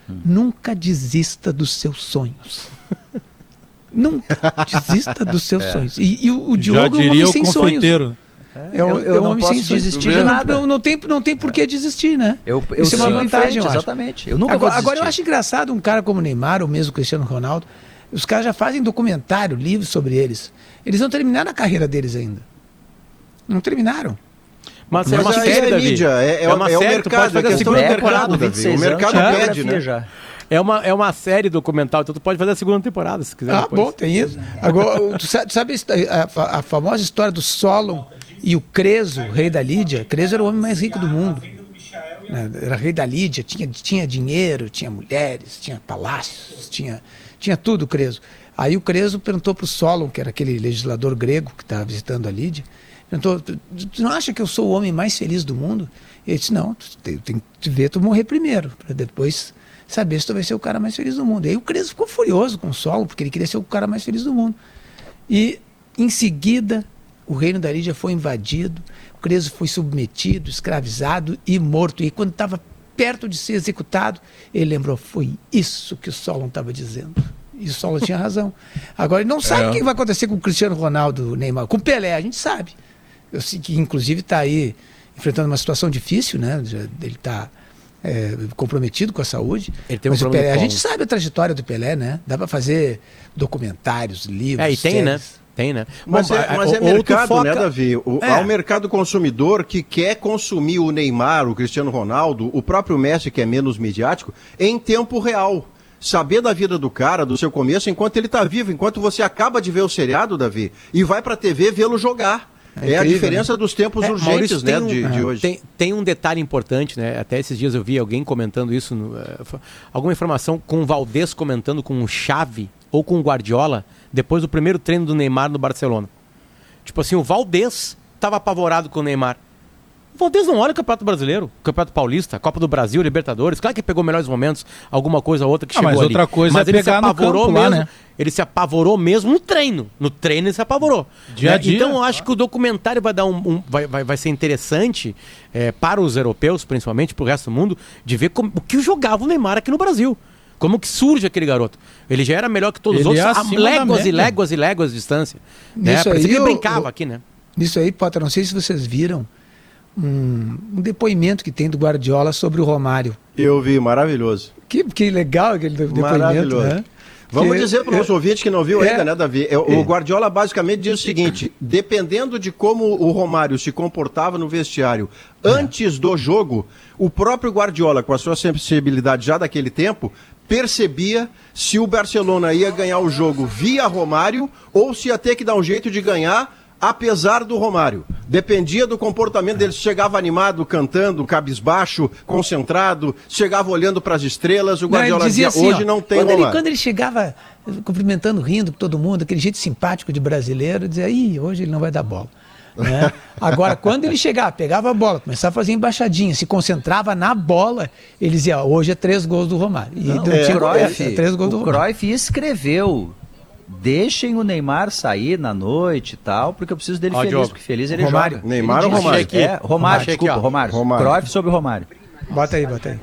hum. nunca desista dos seus sonhos. <laughs> Não desista dos seus <laughs> é. sonhos. E, e o, o Diogo
Já é um homem sem sonhos.
É, é, eu, eu, eu não posso desistir de nada.
Não, não, tem, não tem por que desistir, né?
Eu, eu Isso é uma vantagem, frente, Exatamente. Eu nunca
agora, agora eu acho engraçado um cara como Neymar, ou mesmo Cristiano Ronaldo, os caras já fazem documentário, livros sobre eles. Eles não terminaram a carreira deles ainda. Não terminaram.
Mas, Mas é uma série, é, mídia, é, é, uma é, série, o mercado, é questão do mercado, Davi. O mercado pede, né? Já.
É uma, é uma série documental, então tu pode fazer a segunda temporada se quiser.
Ah, depois. bom, tem isso. Agora, tu sabe, sabe a, a, famosa história do Solon e o Creso, rei da Lídia? Creso era o homem mais rico do mundo. Né? Era rei da Lídia, tinha, tinha dinheiro, tinha mulheres, tinha palácios, tinha, tinha tudo, Creso. Aí o Creso perguntou para o Solon, que era aquele legislador grego que estava visitando a Lídia, perguntou, tu, tu não acha que eu sou o homem mais feliz do mundo? Ele disse, não, tu tem, tem que ver tu morrer primeiro, para depois saber se tu vai ser o cara mais feliz do mundo. E aí o Crespo ficou furioso com o Solo, porque ele queria ser o cara mais feliz do mundo. E em seguida, o reino da Lídia foi invadido, o Crespo foi submetido, escravizado e morto. E quando estava perto de ser executado, ele lembrou: foi isso que o Solon estava dizendo. E o Solon tinha razão. Agora, ele não sabe é. o que vai acontecer com o Cristiano Ronaldo, Neymar. Com o Pelé, a gente sabe. Eu sei que, inclusive, está aí enfrentando uma situação difícil, né? Ele está é, comprometido com a saúde.
Ele tem um mas Pelé,
a gente sabe a trajetória do Pelé, né? Dá para fazer documentários, livros.
É, e tem, né? séries. né? Tem, né?
Mas, Bom, é, mas é mercado, foca... né, Davi? O, é. Há um mercado consumidor que quer consumir o Neymar, o Cristiano Ronaldo, o próprio Messi, que é menos midiático, em tempo real. Saber da vida do cara, do seu começo, enquanto ele está vivo, enquanto você acaba de ver o seriado, Davi, e vai para a TV vê-lo jogar. É, é a diferença né? dos tempos é, urgentes, né, um, de, de, hoje.
Tem, tem, um detalhe importante, né? Até esses dias eu vi alguém comentando isso, no, uh, alguma informação com o Valdez comentando com o Xavi ou com o Guardiola depois do primeiro treino do Neymar no Barcelona. Tipo assim, o Valdez estava apavorado com o Neymar. O Valdez não olha o Campeonato Brasileiro, o Campeonato Paulista, Copa do Brasil, Libertadores. Claro que pegou melhores momentos, alguma coisa ou outra que ah, chegou
mas
ali.
outra coisa mas é ele pegar se apavorou no campo, mesmo. Lá, né?
ele se apavorou mesmo no treino. No treino ele se apavorou. Dia né? dia, então eu acho que o documentário vai dar um, um vai, vai, vai ser interessante é, para os europeus, principalmente para o resto do mundo, de ver como, o que jogava o Neymar aqui no Brasil. Como que surge aquele garoto? Ele já era melhor que todos ele os outros, é a léguas e léguas e léguas de distância. Né? Nisso aí, ele brincava aqui, né?
Nisso aí, Potter, não sei se vocês viram um, um, depoimento que tem do Guardiola sobre o Romário.
Eu vi, maravilhoso.
Que, que legal aquele depoimento, maravilhoso. né?
Vamos que, dizer para o nosso ouvinte que não viu é, ainda, né, Davi? É, o Guardiola basicamente diz o seguinte: dependendo de como o Romário se comportava no vestiário antes do jogo, o próprio Guardiola, com a sua sensibilidade já daquele tempo, percebia se o Barcelona ia ganhar o jogo via Romário ou se ia ter que dar um jeito de ganhar apesar do Romário. Dependia do comportamento dele. Chegava animado, cantando, cabisbaixo, concentrado, chegava olhando para as estrelas. O Guardiola não, dizia, dizia assim, hoje ó, não tem
quando
Romário.
Ele, quando ele chegava cumprimentando, rindo com todo mundo, aquele jeito simpático de brasileiro, dizia, ih, hoje ele não vai dar bola. Né? <laughs> Agora, quando ele chegava, pegava a bola, começava a fazer embaixadinha, se concentrava na bola, ele dizia, hoje é três gols do Romário. E
não, é, Cruyff, é, três gols o do Romário. Cruyff escreveu deixem o Neymar sair na noite e tal, porque eu preciso dele Ó, feliz, Diogo. porque feliz ele
Romário.
joga.
Neymar ele ou Romário?
Aqui. É, Romário, desculpa, aqui, Romário. Romário. Cruyff sobre o Romário.
Bota aí, bota aí.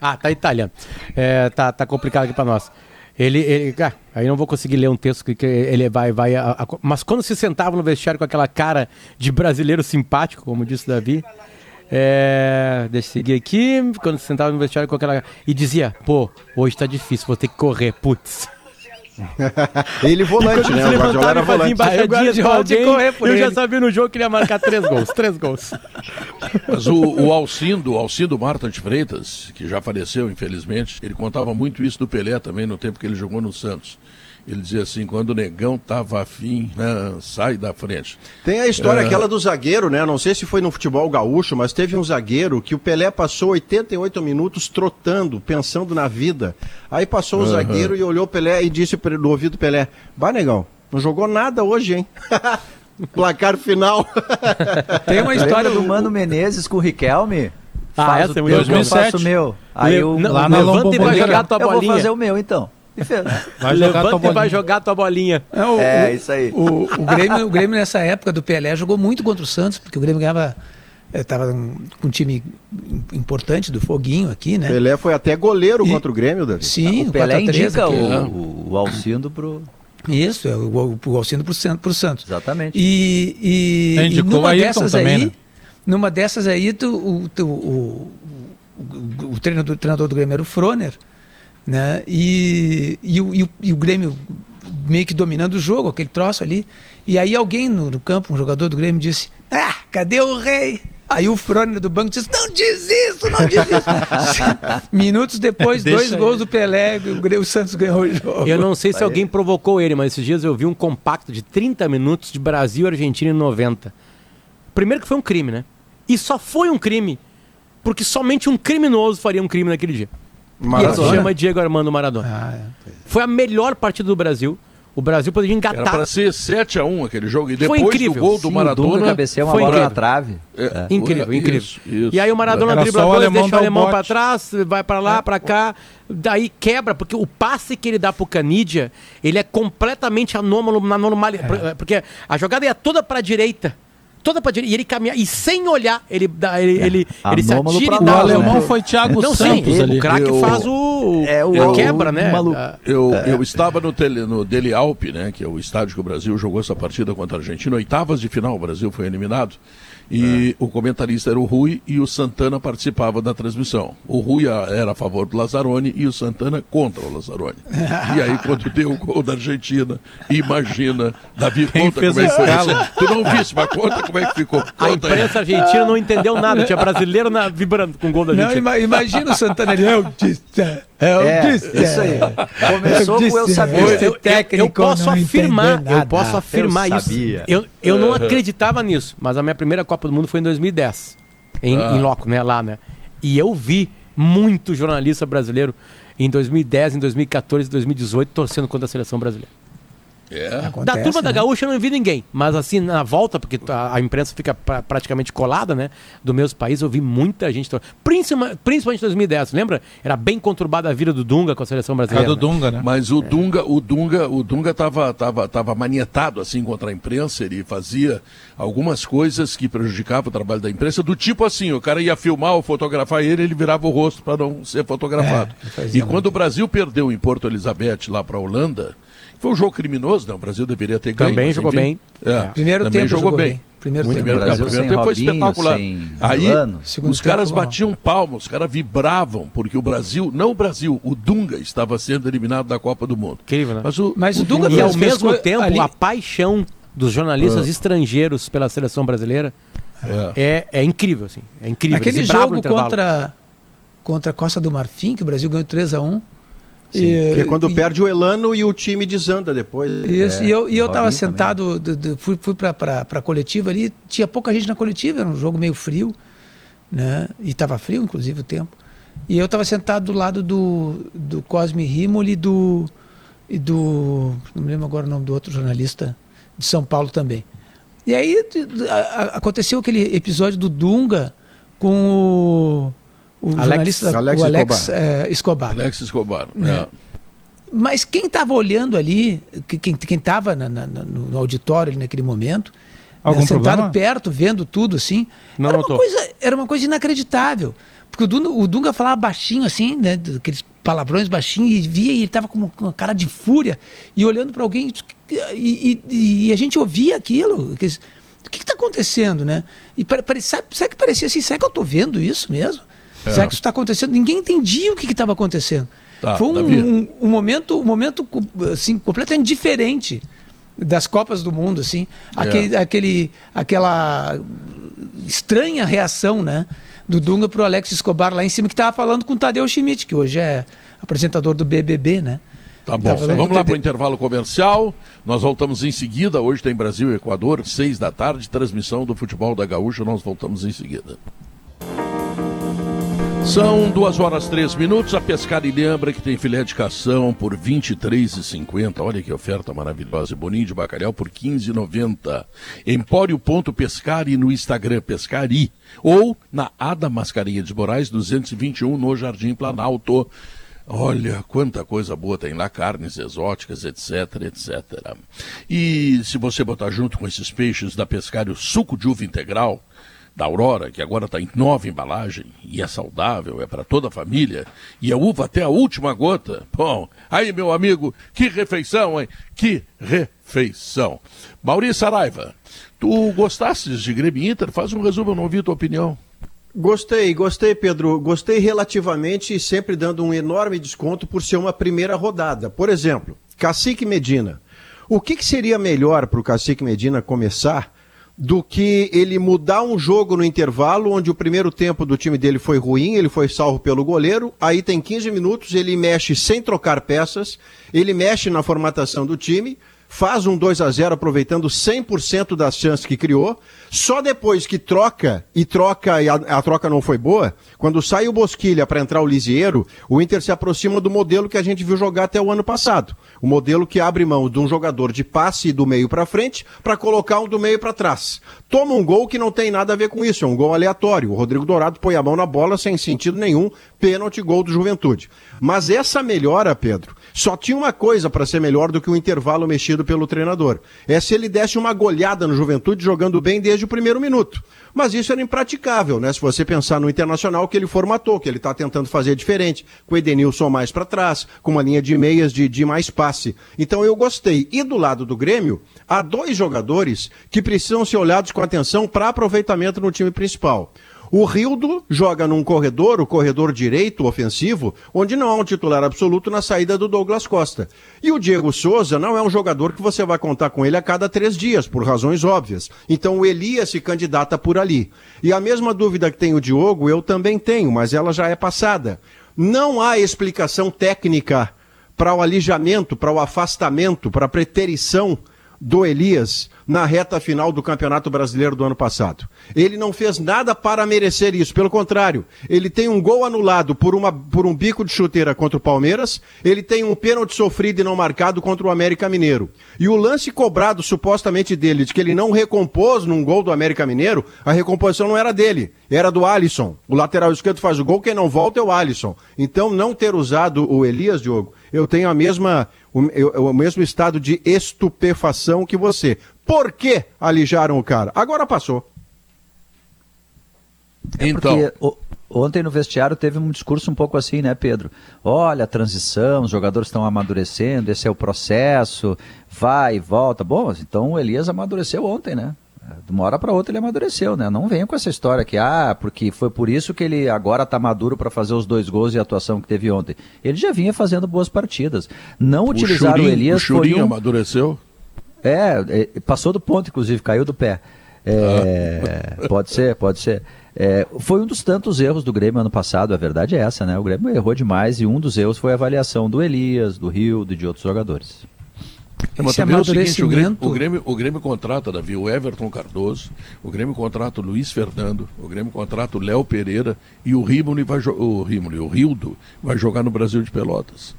Ah, tá italiano. É, tá, tá complicado aqui para nós. Ele, ele ah, aí não vou conseguir ler um texto que, que ele vai, vai. A, a, mas quando se sentava no vestiário com aquela cara de brasileiro simpático, como disse o Davi, é, deixa eu seguir aqui. Quando sentava no vestiário com aquela. E dizia, pô, hoje tá difícil, vou ter que correr, putz. <laughs>
ele volante, né? O Guardiola era volante.
Embaixadinhas com alguém, correr por eu ele. já sabia no jogo que ele ia marcar três gols, <laughs> três gols.
Mas o, o Alcindo, o Alcindo Marta de Freitas, que já faleceu, infelizmente, ele contava muito isso do Pelé também no tempo que ele jogou no Santos. Ele dizia assim, quando o negão tava afim, né, sai da frente.
Tem a história é... aquela do zagueiro, né? Não sei se foi no futebol gaúcho, mas teve um zagueiro que o Pelé passou 88 minutos trotando, pensando na vida. Aí passou o uhum. zagueiro e olhou o Pelé e disse no ouvido do Pelé: Bah, negão, não jogou nada hoje, hein? <laughs> Placar final. <laughs>
Tem uma história do Mano Menezes com o Riquelme.
Ah, faz essa é muito
eu faço o meu. Aí Le... eu,
não, lá na levanta e vai jogar tua bolinha. Eu
vou fazer o meu, então.
Vai Levanta e vai jogar tua bolinha.
É, o, é isso aí.
O, o, Grêmio, <laughs> o Grêmio, nessa época do Pelé, jogou muito contra o Santos, porque o Grêmio ganhava. Estava é, com um time importante do Foguinho aqui, né?
Pelé foi até goleiro e, contra o Grêmio, Davi.
Sim,
o Pelé indica o, né? o, o Alcindo pro.
Isso, é o, o Alcindo pro, pro Santos.
Exatamente.
E, e, e numa dessas também, aí, né? numa dessas aí, tu, o, o, o, o, treinador, o treinador do Grêmio era o Froner. Né? E, e, o, e, o, e o Grêmio meio que dominando o jogo, aquele troço ali. E aí alguém no, no, campo, um jogador do Grêmio, disse: Ah, cadê o rei? Aí o Frônio do banco disse: Não diz isso, não diz isso. <laughs> Minutos depois, dois aí. gols do Pelé, o, o, Santos ganhou o jogo.
Eu não sei se alguém provocou ele, mas esses dias eu vi um compacto de 30 minutos de Brasil e Argentina em 90. Primeiro que foi um crime, né? E só foi um crime porque somente um criminoso faria um crime naquele dia. Maradona. E ele chama Diego Armando Maradona. Ah, é. Foi a melhor partida do Brasil. O Brasil poderia engatar. Era
para ser 7x1 aquele jogo. E depois foi incrível. do gol do Sim, Maradona.
cabeceia uma foi bola incrível. na trave.
É, é. Incrível, incrível. Isso, isso. E aí o Maradona Era dribla dois, deixa o alemão para trás, vai para lá, é. para cá. Daí quebra, porque o passe que ele dá pro Canidia, ele é completamente anômalo na normalidade. É. Porque a jogada ia toda para a direita toda pra direita, e ele caminha, e sem olhar, ele dá, ele, é. ele, ele se atira
e dá. O alemão né? foi Thiago não, Santos sim, ali.
O craque faz o,
é,
o, a quebra, o, né?
Maluco. Eu, é. eu estava no, tele, no Dele Alpe, né, que é o estádio que o Brasil jogou essa partida contra a Argentina, oitavas de final, o Brasil foi eliminado. E é. o comentarista era o Rui e o Santana participava da transmissão. O Rui era a favor do Lazzaroni e o Santana contra o Lazzaroni. e aí, <laughs> quando deu o gol da Argentina, imagina, Davi, Quem conta como é que foi isso. Tu não visse, mas conta como é que ficou. Conta
a imprensa aí. argentina não entendeu nada, tinha brasileiro na, vibrando com o gol da Argentina.
Não, imagina o Santana, eu disse,
eu é, disse, isso aí. Começou eu com eu sabia. Eu,
eu, eu posso afirmar, eu posso afirmar eu isso. Eu, eu não acreditava nisso, mas a minha primeira Copa do Mundo foi em 2010, em, ah. em loco, né, lá, né? E eu vi muito jornalista brasileiro em 2010, em 2014, em 2018 torcendo contra a seleção brasileira. É. da turma né? da Gaúcha eu não vi ninguém, mas assim, na volta, porque a, a imprensa fica pra, praticamente colada, né? Do meus países, eu vi muita gente. Principalmente, principalmente em 2010, lembra? Era bem conturbada a vida do Dunga com a seleção brasileira.
Do né? Dunga, né? Mas o é. Dunga, o Dunga, o Dunga tava, tava, tava manietado assim contra a imprensa, ele fazia algumas coisas que prejudicavam o trabalho da imprensa, do tipo assim, o cara ia filmar ou fotografar ele, ele virava o rosto para não ser fotografado. É, e quando o Brasil perdeu em Porto Elizabeth lá para a Holanda, foi um jogo criminoso, não. O Brasil deveria ter
ganho. Também jogou bem.
É, Primeiro tempo jogou, jogou bem. bem.
Primeiro
Muito tempo. Brasil, primeiro tempo foi espetacular. Aí os caras batiam palmas, os caras vibravam, porque o Brasil, não o Brasil, o Dunga estava sendo eliminado da Copa do Mundo.
Incrível, né? Mas o, Mas o, o Dunga, e ao mesmo tempo, ali... a paixão dos jornalistas ah. estrangeiros pela seleção brasileira é. é, é incrível, assim. É incrível.
Aquele jogo contra, contra a Costa do Marfim, que o Brasil ganhou 3 a 1
e, Porque quando e, perde o Elano e o time desanda depois.
Isso, é, e eu, e eu tava sentado, de, de, fui, fui para a coletiva ali, tinha pouca gente na coletiva, era um jogo meio frio, né? E estava frio, inclusive, o tempo. E eu estava sentado do lado do, do Cosme Rimoli do, e do. Não me lembro agora o nome do outro jornalista de São Paulo também. E aí a, a, aconteceu aquele episódio do Dunga com o o Alex, jornalista Alex, o Alex Escobar. É, Escobar.
Alex Escobar. É.
Mas quem estava olhando ali, quem estava no auditório naquele momento, Algum né, sentado problema? perto, vendo tudo assim, não era, uma coisa, era uma coisa inacreditável. Porque o Dunga, o Dunga falava baixinho assim, né, aqueles palavrões baixinho, e via e ele estava com uma cara de fúria, e olhando para alguém, e, e, e, a gente ouvia aquilo. Que, o que está acontecendo, né? E pare, sabe, sabe que parecia assim, será que eu estou vendo isso mesmo? É. Será que isso está acontecendo? Ninguém entendia o que estava acontecendo. Tá, Foi um, um, um, momento, um momento assim, completamente diferente das Copas do Mundo, assim. Aquele, é. aquele, aquela estranha reação, né? Do Dunga para o Alex Escobar lá em cima, que estava falando com o Tadeu Schmidt, que hoje é apresentador do BBB, né?
Tá bom, vamos lá para o intervalo comercial. Nós voltamos em seguida. Hoje tem Brasil e Equador, seis da tarde, transmissão do futebol da Gaúcha. Nós voltamos em seguida. São duas horas três minutos. A Pescar e lembra que tem filé de cação por R$ 23,50. Olha que oferta maravilhosa. Boninho de bacalhau por R$ 15,90. Empório.pescari no Instagram Pescari. Ou na Ada Mascarinha de Moraes 221 no Jardim Planalto. Olha quanta coisa boa tem lá, carnes exóticas, etc, etc. E se você botar junto com esses peixes da Pescari o suco de uva integral, da Aurora, que agora está em nova embalagem e é saudável, é para toda a família, e a uva até a última gota. Bom, aí, meu amigo, que refeição, hein? Que refeição. Maurício Saraiva, tu gostasses de Grêmio Inter? Faz um resumo, eu não ouvi tua opinião.
Gostei, gostei, Pedro. Gostei relativamente e sempre dando um enorme desconto por ser uma primeira rodada. Por exemplo, Cacique Medina. O que, que seria melhor para o Cacique Medina começar do que ele mudar um jogo no intervalo, onde o primeiro tempo do time dele foi ruim, ele foi salvo pelo goleiro, aí tem 15 minutos, ele mexe sem trocar peças, ele mexe na formatação do time, faz um 2 a 0 aproveitando 100% das chances que criou. Só depois que troca, e troca e a, a troca não foi boa, quando sai o Bosquilha para entrar o Lisieiro, o Inter se aproxima do modelo que a gente viu jogar até o ano passado. O modelo que abre mão de um jogador de passe do meio para frente para colocar um do meio para trás. Toma um gol que não tem nada a ver com isso, é um gol aleatório. O Rodrigo Dourado põe a mão na bola sem sentido nenhum, pênalti, gol do Juventude. Mas essa melhora, Pedro, só tinha uma coisa para ser melhor do que o intervalo mexido pelo treinador. É se ele desse uma goleada no Juventude jogando bem desde o primeiro minuto. Mas isso era impraticável, né? Se você pensar no Internacional que ele formatou, que ele está tentando fazer diferente, com o Edenilson mais para trás, com uma linha de meias de, de mais passe. Então eu gostei. E do lado do Grêmio, há dois jogadores que precisam ser olhados com atenção para aproveitamento no time principal. O Rildo joga num corredor, o corredor direito ofensivo, onde não há um titular absoluto na saída do Douglas Costa. E o Diego Souza não é um jogador que você vai contar com ele a cada três dias, por razões óbvias. Então o Elias se candidata por ali. E a mesma dúvida que tem o Diogo, eu também tenho, mas ela já é passada. Não há explicação técnica para o alijamento, para o afastamento, para a preterição do Elias na reta final do Campeonato Brasileiro do ano passado. Ele não fez nada para merecer isso, pelo contrário, ele tem um gol anulado por, uma, por um bico de chuteira contra o Palmeiras, ele tem um pênalti sofrido e não marcado contra o América Mineiro. E o lance cobrado supostamente dele, de que ele não recompôs num gol do América Mineiro, a recomposição não era dele, era do Alisson. O lateral esquerdo faz o gol, quem não volta é o Alisson. Então, não ter usado o Elias, Diogo, eu tenho a mesma, o, o mesmo estado de estupefação que você. Por que alijaram o cara? Agora passou.
É então. O, ontem no vestiário teve um discurso um pouco assim, né, Pedro? Olha, a transição, os jogadores estão amadurecendo, esse é o processo, vai e volta. Bom, então o Elias amadureceu ontem, né? De uma hora para outra ele amadureceu, né? Não venha com essa história que, ah, porque foi por isso que ele agora está maduro para fazer os dois gols e a atuação que teve ontem. Ele já vinha fazendo boas partidas. Não o utilizar o Elias.
O Churinho um... amadureceu?
É, é, passou do ponto, inclusive, caiu do pé. É, ah. Pode ser, pode ser. É, foi um dos tantos erros do Grêmio ano passado, a verdade é essa, né? O Grêmio errou demais e um dos erros foi a avaliação do Elias, do Rio, de outros jogadores.
É, mas também é o seguinte, o Grêmio, o, Grêmio, o Grêmio contrata, Davi, o Everton Cardoso, o Grêmio contrata o Luiz Fernando, o Grêmio contrata o Léo Pereira e o Rimoli vai o Rimoli, o Rildo vai jogar no Brasil de Pelotas.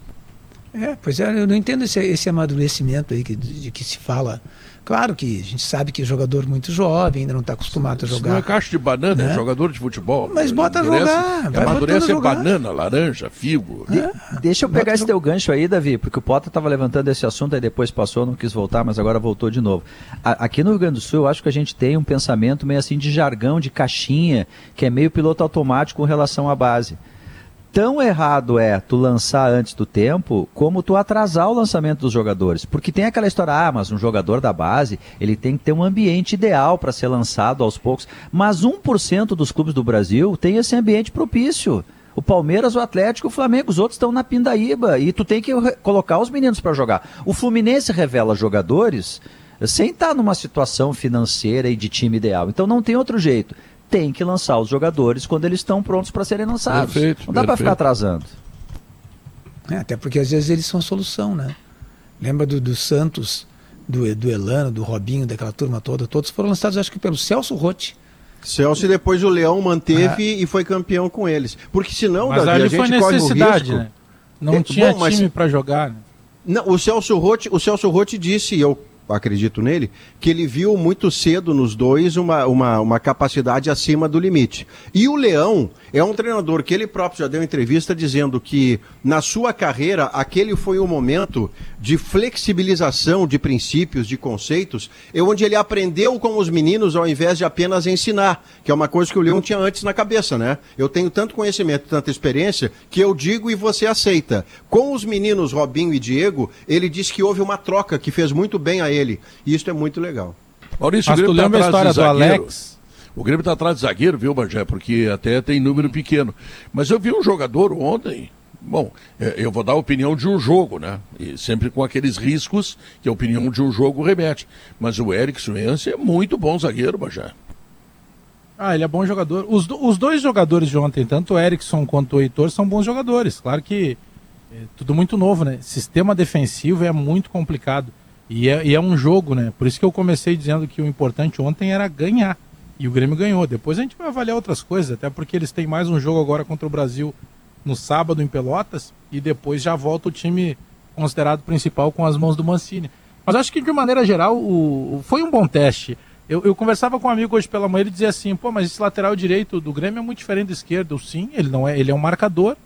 É, pois é, eu não entendo esse, esse amadurecimento aí que, de que se fala. Claro que a gente sabe que é jogador muito jovem, ainda não está acostumado a jogar. Isso não
é caixa de banana, é né? é jogador de futebol.
Mas bota a jogar.
Vai amadurece é banana, laranja, figo.
É. Deixa eu pegar bota esse teu gancho aí, Davi, porque o Potter estava levantando esse assunto, aí depois passou, não quis voltar, mas agora voltou de novo. A, aqui no Rio Grande do Sul, eu acho que a gente tem um pensamento meio assim de jargão, de caixinha, que é meio piloto automático com relação à base tão errado é tu lançar antes do tempo, como tu atrasar o lançamento dos jogadores. Porque tem aquela história, ah, mas um jogador da base, ele tem que ter um ambiente ideal para ser lançado aos poucos. Mas 1% dos clubes do Brasil tem esse ambiente propício. O Palmeiras, o Atlético, o Flamengo, os outros estão na pindaíba e tu tem que colocar os meninos para jogar. O Fluminense revela jogadores sem estar numa situação financeira e de time ideal. Então não tem outro jeito tem que lançar os jogadores quando eles estão prontos para serem lançados. Perfeito, Não dá para ficar atrasando.
É, até porque às vezes eles são a solução, né? Lembra do, do Santos, do, do Elano, do Robinho, daquela turma toda? Todos foram lançados, acho que pelo Celso Rotti.
Celso e depois o Leão manteve é. e foi campeão com eles. Porque senão,
mas Davi, a gente corre o risco. Né? Não é, tinha bom, time para jogar. Né?
Não, o Celso Rotti, o Celso Rotti disse, eu acredito nele, que ele viu muito cedo nos dois uma, uma, uma capacidade acima do limite. E o Leão é um treinador que ele próprio já deu entrevista dizendo que na sua carreira aquele foi o momento de flexibilização de princípios, de conceitos, é onde ele aprendeu com os meninos ao invés de apenas ensinar, que é uma coisa que o Leão tinha antes na cabeça, né? Eu tenho tanto conhecimento, tanta experiência, que eu digo e você aceita. Com os meninos Robinho e Diego, ele disse que houve uma troca que fez muito bem a ele. E isso é muito legal.
Maurício, Mas o Grêmio tá a história do Alex?
O Grêmio está atrás de zagueiro, viu, Bagé? Porque até tem número pequeno. Mas eu vi um jogador ontem. Bom, é, eu vou dar a opinião de um jogo, né? E sempre com aqueles riscos que a opinião de um jogo remete. Mas o Eric Suense é muito bom zagueiro, Bagé.
Ah, ele é bom jogador. Os, os dois jogadores de ontem, tanto o Erickson quanto o Heitor, são bons jogadores. Claro que é tudo muito novo, né? Sistema defensivo é muito complicado. E é, e é um jogo, né? Por isso que eu comecei dizendo que o importante ontem era ganhar. E o Grêmio ganhou. Depois a gente vai avaliar outras coisas, até porque eles têm mais um jogo agora contra o Brasil no sábado em Pelotas. E depois já volta o time considerado principal com as mãos do Mancini. Mas acho que de maneira geral o, o foi um bom teste. Eu, eu, conversava com um amigo hoje pela manhã, ele dizia assim, pô, mas esse lateral direito do Grêmio é muito diferente do esquerdo. Sim, ele não é, ele é um marcador.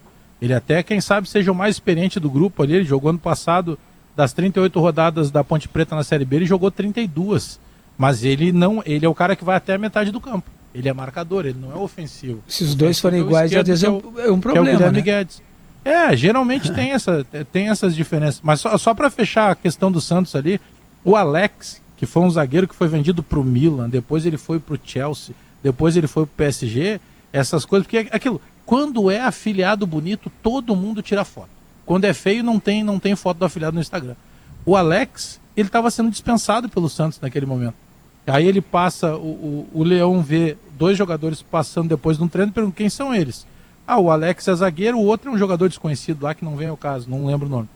Ele até, quem sabe, seja o mais experiente do grupo ali. Ele jogou ano passado das 38 rodadas da Ponte Preta na Série B, ele jogou 32. Mas ele não, ele é o cara que vai até a metade do campo. Ele é marcador, ele não é ofensivo.
Se os dois forem iguais, às vezes é, é, um problema. É né? Guedes.
É, geralmente tem, essa, tem essas diferenças. Mas só, só para fechar a questão do Santos ali, o Alex, que foi um zagueiro que foi vendido para o Milan, depois ele foi para o Chelsea, depois ele foi para o PSG, essas coisas, porque é aquilo, quando é afiliado bonito, todo mundo tira foto. Quando é feio, não tem, não tem foto do afiliado no Instagram. O Alex, ele estava sendo dispensado pelo Santos naquele momento. Aí ele passa, o, o, o Leão vê dois jogadores passando depois de um treino e pergunta quem são eles. Ah, o Alex é zagueiro, o outro é um jogador desconhecido lá que não vem ao caso, não lembro o nome.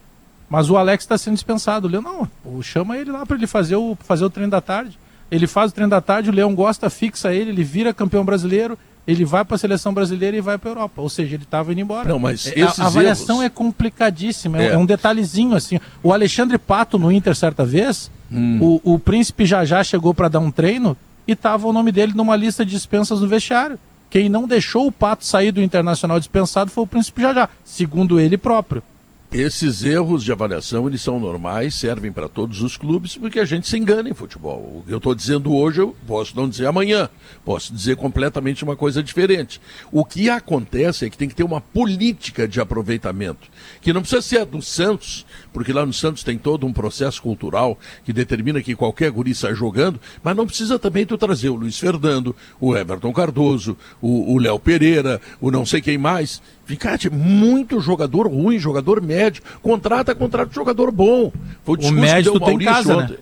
Mas o Alex está sendo dispensado. O Leão, não, chama ele lá para ele fazer o, fazer o treino da tarde. Ele faz o treino da tarde, o Leão gosta, fixa ele, ele vira campeão brasileiro, ele vai para a seleção brasileira e vai para a Europa. Ou seja, ele estava indo embora.
Não, mas
é, a, a avaliação erros... é complicadíssima, é. é. um detalhezinho assim. O Alexandre Pato no Inter certa vez, hum. o, o príncipe já já chegou para dar um treino e tava o nome dele numa lista de dispensas no vestiário. Quem não deixou o Pato sair do Internacional dispensado foi o príncipe já já, segundo ele próprio.
Esses erros de avaliação, eles são normais, servem para todos os clubes, porque a gente se engana em futebol. O que eu estou dizendo hoje, eu posso não dizer amanhã, posso dizer completamente uma coisa diferente. O que acontece é que tem que ter uma política de aproveitamento, que não precisa ser a do Santos, porque lá no Santos tem todo um processo cultural que determina que qualquer guri sai jogando, mas não precisa também tu trazer o Luiz Fernando, o Everton Cardoso, o Léo Pereira, o não sei quem mais, Ficate, muito jogador ruim, jogador médio. Contrata, contrata jogador bom.
Foi o, o médico tem casa, né? ontem.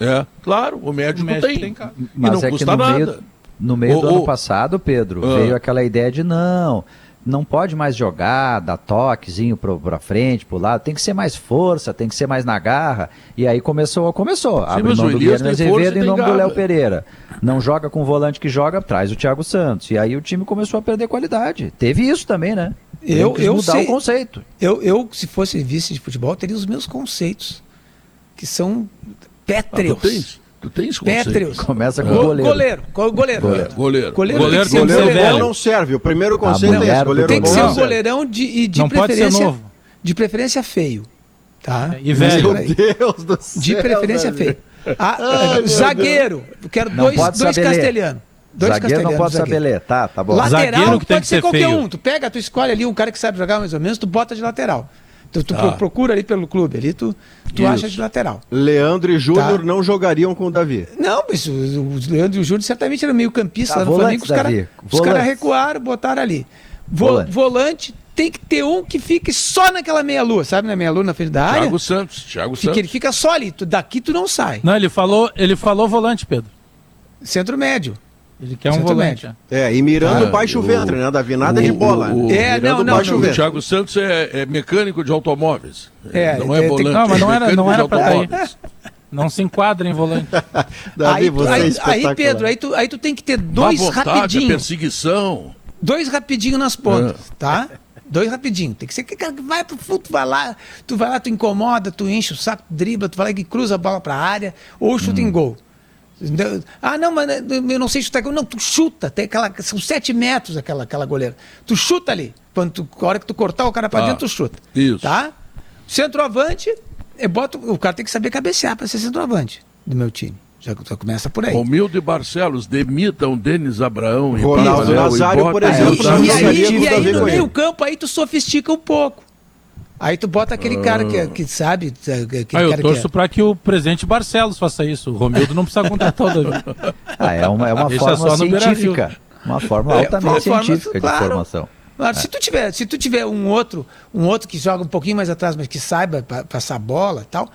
né? É, claro, o médico, o médico tem. tem casa.
Mas não é custa no nada. Meio, no meio o, do ano passado, Pedro, ah. veio aquela ideia de não, não pode mais jogar, dar toquezinho pro, pra frente, pro lado, tem que ser mais força, tem que ser mais na garra. E aí começou, começou. Sim, Abre mão do Guilherme Azevedo em nome do Léo Pereira. Não joga com o volante que joga, traz o Thiago Santos. E aí o time começou a perder qualidade. Teve isso também, né?
Eu, eu mudar sei, o conceito. Eu, eu, se fosse vice de futebol, teria os meus conceitos, que são pétreos. Ah, tu tens? Pétreos.
Começa com goleiro.
Goleiro. Goleiro.
Goleiro. Goleiro.
Goleiro, goleiro, goleiro, goleiro não serve. O primeiro conceito ah, é esse. Goleiro
tem que ser um goleirão de, e de não preferência. De preferência feio. Tá?
E velho.
Meu Deus do céu.
De preferência feio. Ah, Ai, zagueiro. Quero dois, dois castelhanos.
Dois Zagueiro não pode saber ler, tá, tá bom.
Lateral Zagueiro que pode ser, ser qualquer feio. um. Tu pega, tu escolhe ali um cara que sabe jogar mais ou menos, tu bota de lateral. Tu, tu ah. procura ali pelo clube, ali tu, tu acha de lateral.
Leandro e Júnior tá. não jogariam com o Davi.
Não, mas o, o Leandro e o Júnior certamente eram meio campista tá, lá no Flamengo. Os caras cara recuaram, botaram ali. volante. volante tem que ter um que fique só naquela meia-lua, sabe? Na meia-lua na frente da área.
Thiago Santos, Thiago Santos.
Ele fica só ali, tu, daqui tu não sai.
Não, ele falou, ele falou volante, Pedro.
Centro médio.
Ele quer um volante.
É, e mirando ah, baixo o, ventre, né? Davi, nada o, de bola.
O, é, não, não, não. O Thiago Santos é, é, mecânico de automóveis.
É, não é, é volante. Não, mas não era, não era pra estar <laughs> Não se enquadra em volante. <laughs>
Davi, aí, você aí, é aí, Pedro, aí tu, aí tu tem que ter dois vontade, rapidinho.
perseguição.
Dois rapidinho nas pontas, é. tá? Dois rapidinho. Tem que ser que cara que vai pro fundo, tu vai lá, tu vai lá, tu incomoda, tu enche o saco, dribla, tu vai lá e cruza a bola pra área ou chuta hum. em gol. Ah, não, mas eu não sei chutar. Não, tu chuta. Tem aquela, são sete metros aquela, aquela goleira. Tu chuta ali. Quando tu, a hora que tu cortar o cara para ah, dentro, tu chuta.
Isso.
Tá? Centroavante, eu boto, o cara tem que saber cabecear para ser centroavante do meu time. Já, já começa por aí.
Romildo e Barcelos demitam Denis Abraão
e Ronaldo Nazário, por exemplo.
E aí, e aí, e aí no meio campo aí tu sofistica um pouco. Aí tu bota aquele cara que, que sabe.
Que ah, eu torço que é... para que o presidente Barcelos faça isso. O Romildo não precisa contratar o Davi. <laughs>
Ah, é uma, é uma forma científica. Uma forma é, altamente científica forma, claro, de formação.
Claro, é. se tu tiver, se tu tiver um outro, um outro que joga um pouquinho mais atrás, mas que saiba passar bola, tal,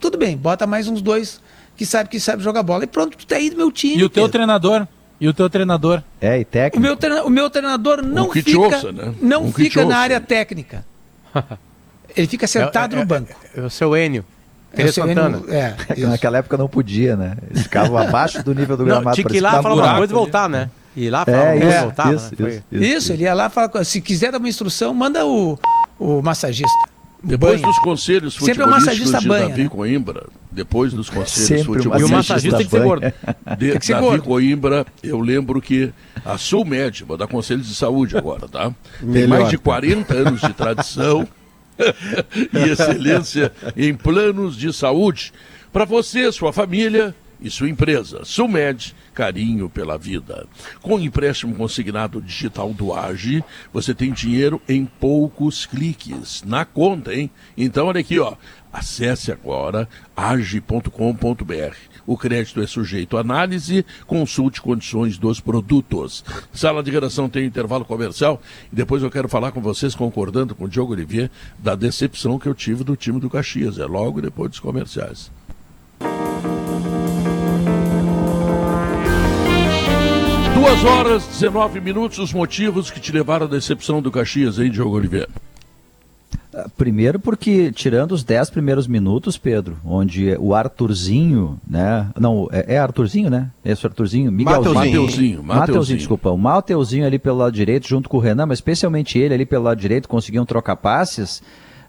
tudo bem, bota mais uns dois que sabe que sabe jogar bola e pronto, tu tá aí do meu time.
E o teu Pedro. treinador? E o teu treinador?
É, e técnico.
O meu, treina, o meu treinador não um fica, ouça, né? não um fica na área técnica. <laughs> Ele fica sentado é, é, no banco.
É, o seu Enio. Teresa Santana.
É, Naquela época não podia, né? Eles ficavam abaixo do nível do não, gramado.
Tinha que ir lá falar uma coisa e voltar, né? Ir lá falar
é, uma coisa
e voltar.
Isso, né? isso, isso, isso, ele ia lá falar. Se quiser dar uma instrução, manda o, o massagista.
Depois banha. dos conselhos futebolísticos de banha, Davi né? Coimbra, depois dos conselhos futebolísticos...
E o massagista tem que ser gordo.
De, tem que ser Davi gordo. Coimbra, eu lembro que a Sulmed, vou dar conselhos de saúde agora, tá? Tem mais de 40 anos de tradição <laughs> <laughs> e excelência em planos de saúde para você, sua família e sua empresa. Sulmed, carinho pela vida. Com o empréstimo consignado digital do AGE, você tem dinheiro em poucos cliques na conta, hein? Então, olha aqui, ó. Acesse agora age.com.br. O crédito é sujeito à análise, consulte condições dos produtos. Sala de redação tem intervalo comercial e depois eu quero falar com vocês, concordando com o Diogo Olivier, da decepção que eu tive do time do Caxias. É logo depois dos comerciais. Duas horas, 19 minutos, os motivos que te levaram à decepção do Caxias, hein, Diogo Oliveira?
Primeiro porque, tirando os 10 primeiros minutos, Pedro, onde o Arthurzinho, né? Não, é, é Arthurzinho, né? Esse Arthurzinho,
Miguelzinho. Mateuzinho.
Mateuzinho, desculpa. O Mateuzinho ali pelo lado direito, junto com o Renan, mas especialmente ele ali pelo lado direito, conseguiam trocar passes.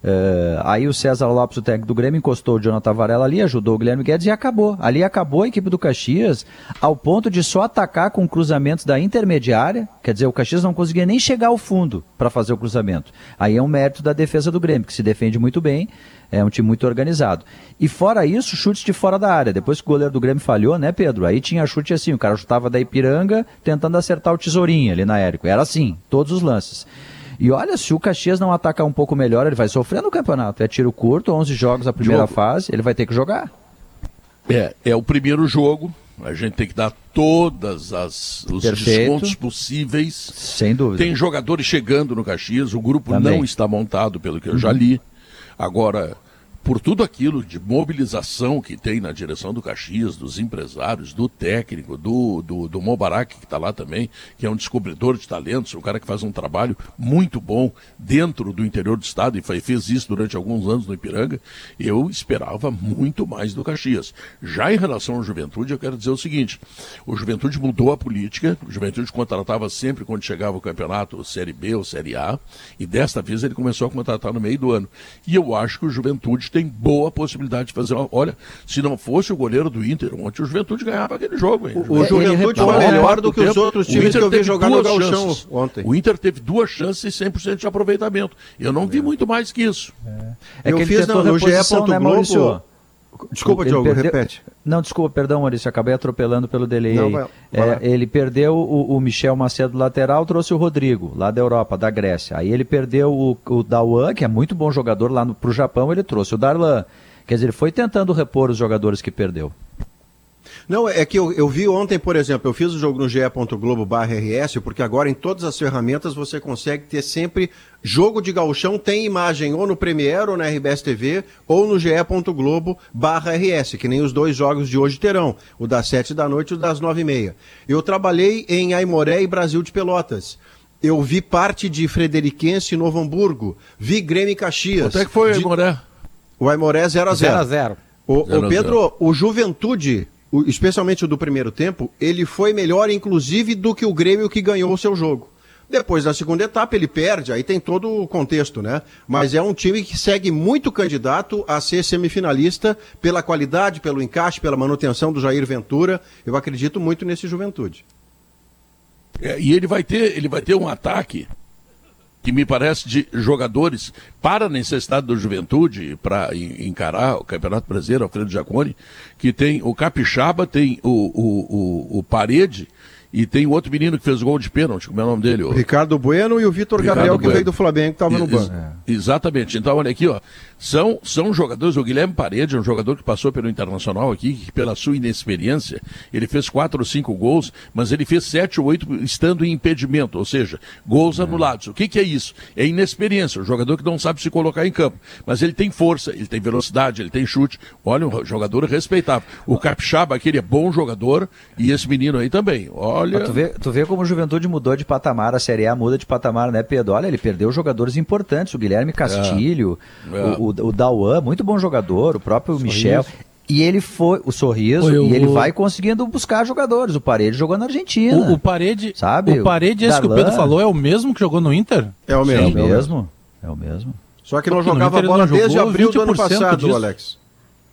Uh, aí o César Lopes, o técnico do Grêmio, encostou o Jonathan Varela ali, ajudou o Guilherme Guedes e acabou. Ali acabou a equipe do Caxias, ao ponto de só atacar com cruzamentos da intermediária. Quer dizer, o Caxias não conseguia nem chegar ao fundo para fazer o cruzamento. Aí é um mérito da defesa do Grêmio, que se defende muito bem, é um time muito organizado. E fora isso, chutes de fora da área. Depois que o goleiro do Grêmio falhou, né, Pedro? Aí tinha chute assim, o cara chutava da Ipiranga tentando acertar o tesourinho ali na Érico. Era assim, todos os lances. E olha, se o Caxias não atacar um pouco melhor, ele vai sofrer no campeonato. É tiro curto, 11 jogos a primeira fase, ele vai ter que jogar.
É, é o primeiro jogo. A gente tem que dar todas as os Perfeito. descontos possíveis.
Sem dúvida.
Tem jogadores chegando no Caxias, o grupo Também. não está montado, pelo que eu já li. Agora, por tudo aquilo de mobilização que tem na direção do Caxias, dos empresários, do técnico, do, do, do Mobarak, que está lá também, que é um descobridor de talentos, um cara que faz um trabalho muito bom dentro do interior do estado e fez isso durante alguns anos no Ipiranga, eu esperava muito mais do Caxias. Já em relação à juventude, eu quero dizer o seguinte: o Juventude mudou a política, o Juventude contratava sempre quando chegava o campeonato Série B ou Série A, e desta vez ele começou a contratar no meio do ano. E eu acho que o Juventude tem boa possibilidade de fazer. Olha, se não fosse o goleiro do Inter, ontem o Juventude ganhava aquele jogo. Hein?
O, o Juventude foi melhor do que os outros times que eu vi jogar no ontem.
O Inter teve duas chances e 100% de aproveitamento. Eu não vi é. muito mais que isso.
É, é que eu fiz no, no GE. Né, Globo.
Desculpa, ele Diogo, perdeu... repete.
Não, desculpa, perdão, Maurício, acabei atropelando pelo delay. Não, vai, vai é, ele perdeu o, o, Michel Macedo lateral, trouxe o Rodrigo, lá da Europa, da Grécia. Aí ele perdeu o, o Dawan, que é muito bom jogador lá para o Japão, ele trouxe o Darlan. Quer dizer, ele foi tentando repor os jogadores que perdeu.
Não, é que eu, eu vi ontem, por exemplo, eu fiz o jogo no ge.globo.rs, porque agora em todas as ferramentas você consegue ter sempre jogo de gauchão, tem imagem ou no Premiere ou na RBS TV ou no ge.globo.rs, que nem os dois jogos de hoje terão, o das sete da noite e o das nove e meia. Eu trabalhei em Aimoré e Brasil de Pelotas. Eu vi parte de Frederiquense e Novo Hamburgo. Vi Grêmio e Caxias.
Quanto é que foi o Aimoré?
O Aimoré 0x0.
0x0.
O, o Pedro, o Juventude o, especialmente o do primeiro tempo, ele foi melhor, inclusive, do que o Grêmio que ganhou o seu jogo. Depois da segunda etapa ele perde, aí tem todo o contexto, né? Mas é um time que segue muito candidato a ser semifinalista pela qualidade, pelo encaixe, pela manutenção do Jair Ventura. Eu acredito muito nesse Juventude.
É, e ele vai ter, ele vai ter um ataque que me parece de jogadores para a necessidade da juventude, para encarar o Campeonato Brasileiro, Alfredo Jaconi, que tem o Capixaba, tem o, o, o, o Parede, e tem outro menino que fez o gol de pênalti, como é o nome dele? O
Ricardo Bueno e o Vitor Gabriel, bueno. que veio do Flamengo, que estava no banco.
Exatamente. Então, olha aqui, ó. São, são jogadores, o Guilherme Parede é um jogador que passou pelo Internacional aqui, que pela sua inexperiência, ele fez quatro ou cinco gols, mas ele fez sete ou oito estando em impedimento, ou seja, gols é. anulados. O que, que é isso? É inexperiência, o jogador que não sabe se colocar em campo. Mas ele tem força, ele tem velocidade, ele tem chute. Olha, um jogador respeitável. O Capixaba, aquele é bom jogador, e esse menino aí também. Olha.
Tu vê, tu vê como o Juventude mudou de patamar, a Série A muda de patamar, né, Pedro? Olha, ele perdeu jogadores importantes, o Guilherme Castilho, é. É. O, o, o Dauan, muito bom jogador, o próprio Sorriso. Michel. E ele foi, o sorriso, foi, e ele vai conseguindo buscar jogadores. O Parede jogou na Argentina.
O, o Parede, sabe? O Parede, esse Darlan. que o Pedro falou, é o mesmo que jogou no Inter?
É o mesmo.
É o mesmo. É o mesmo.
Só que não Porque jogava bola desde abril do ano passado, disso. Alex.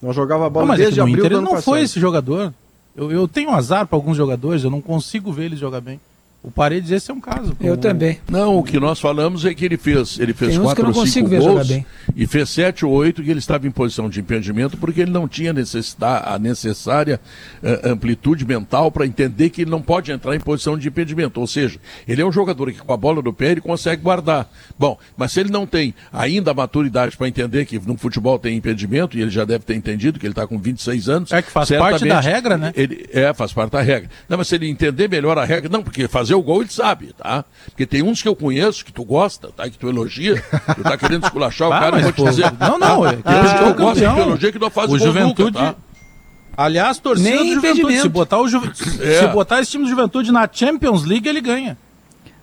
Não jogava bola não, mas desde é abril
Inter
do ano
não
passado.
foi esse jogador. Eu, eu tenho azar para alguns jogadores, eu não consigo ver eles jogar bem. O Paredes, esse é um caso.
Eu também.
Não, o que nós falamos é que ele fez, ele fez quatro ou cinco gols e fez sete ou oito que ele estava em posição de impedimento porque ele não tinha necessidade, a necessária uh, amplitude mental para entender que ele não pode entrar em posição de impedimento. Ou seja, ele é um jogador que com a bola no pé ele consegue guardar. Bom, mas se ele não tem ainda a maturidade para entender que no futebol tem impedimento, e ele já deve ter entendido que ele está com 26 anos.
É que faz parte da regra, né?
Ele, é, faz parte da regra. Não, mas se ele entender melhor a regra, não, porque fazer o gol ele sabe, tá? Porque tem uns que eu conheço que tu gosta, tá? Que tu elogia, tu tá querendo esculachar o <laughs> ah, cara, eu vou te dizer.
Não, não, é
que eu gosto que tu elogia que não faz o, o
Juventude. Nunca, tá? Aliás, torcida Nem do Juventude, se botar, o Ju... é. se botar esse time do Juventude na Champions League, ele ganha.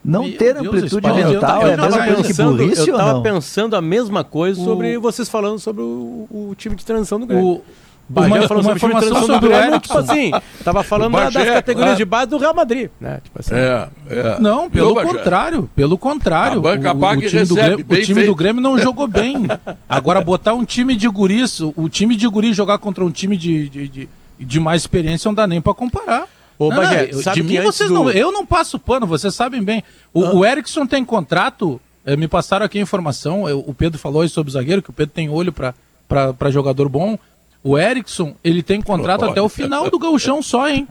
Não Meu ter Deus amplitude Deus, mental eu, eu, é a mesma coisa que burrice
Eu tava pensando a mesma coisa o... sobre vocês falando sobre o, o time de transição do Grêmio. O... Bagé uma, falando uma sobre informação sobre o Grêmio, tipo assim, tava falando Bagé, das categorias de base do Real Madrid, né? Tipo assim.
É, é. Não, pelo contrário, pelo contrário. A banca o, o, time, do, Grêmio, o time do Grêmio não jogou bem. Agora botar um time de guris, o time de guris jogar contra um time de, de, de, de mais experiência não dá nem para comparar. Ô, não, Bagé, não, de mim vocês do... não, eu não passo pano, vocês sabem bem. O, ah. o Erickson tem contrato, eh, me passaram aqui a informação, eu, o Pedro falou aí sobre o zagueiro, que o Pedro tem olho para jogador bom. O Erickson, ele tem contrato até o final do gauchão só, hein?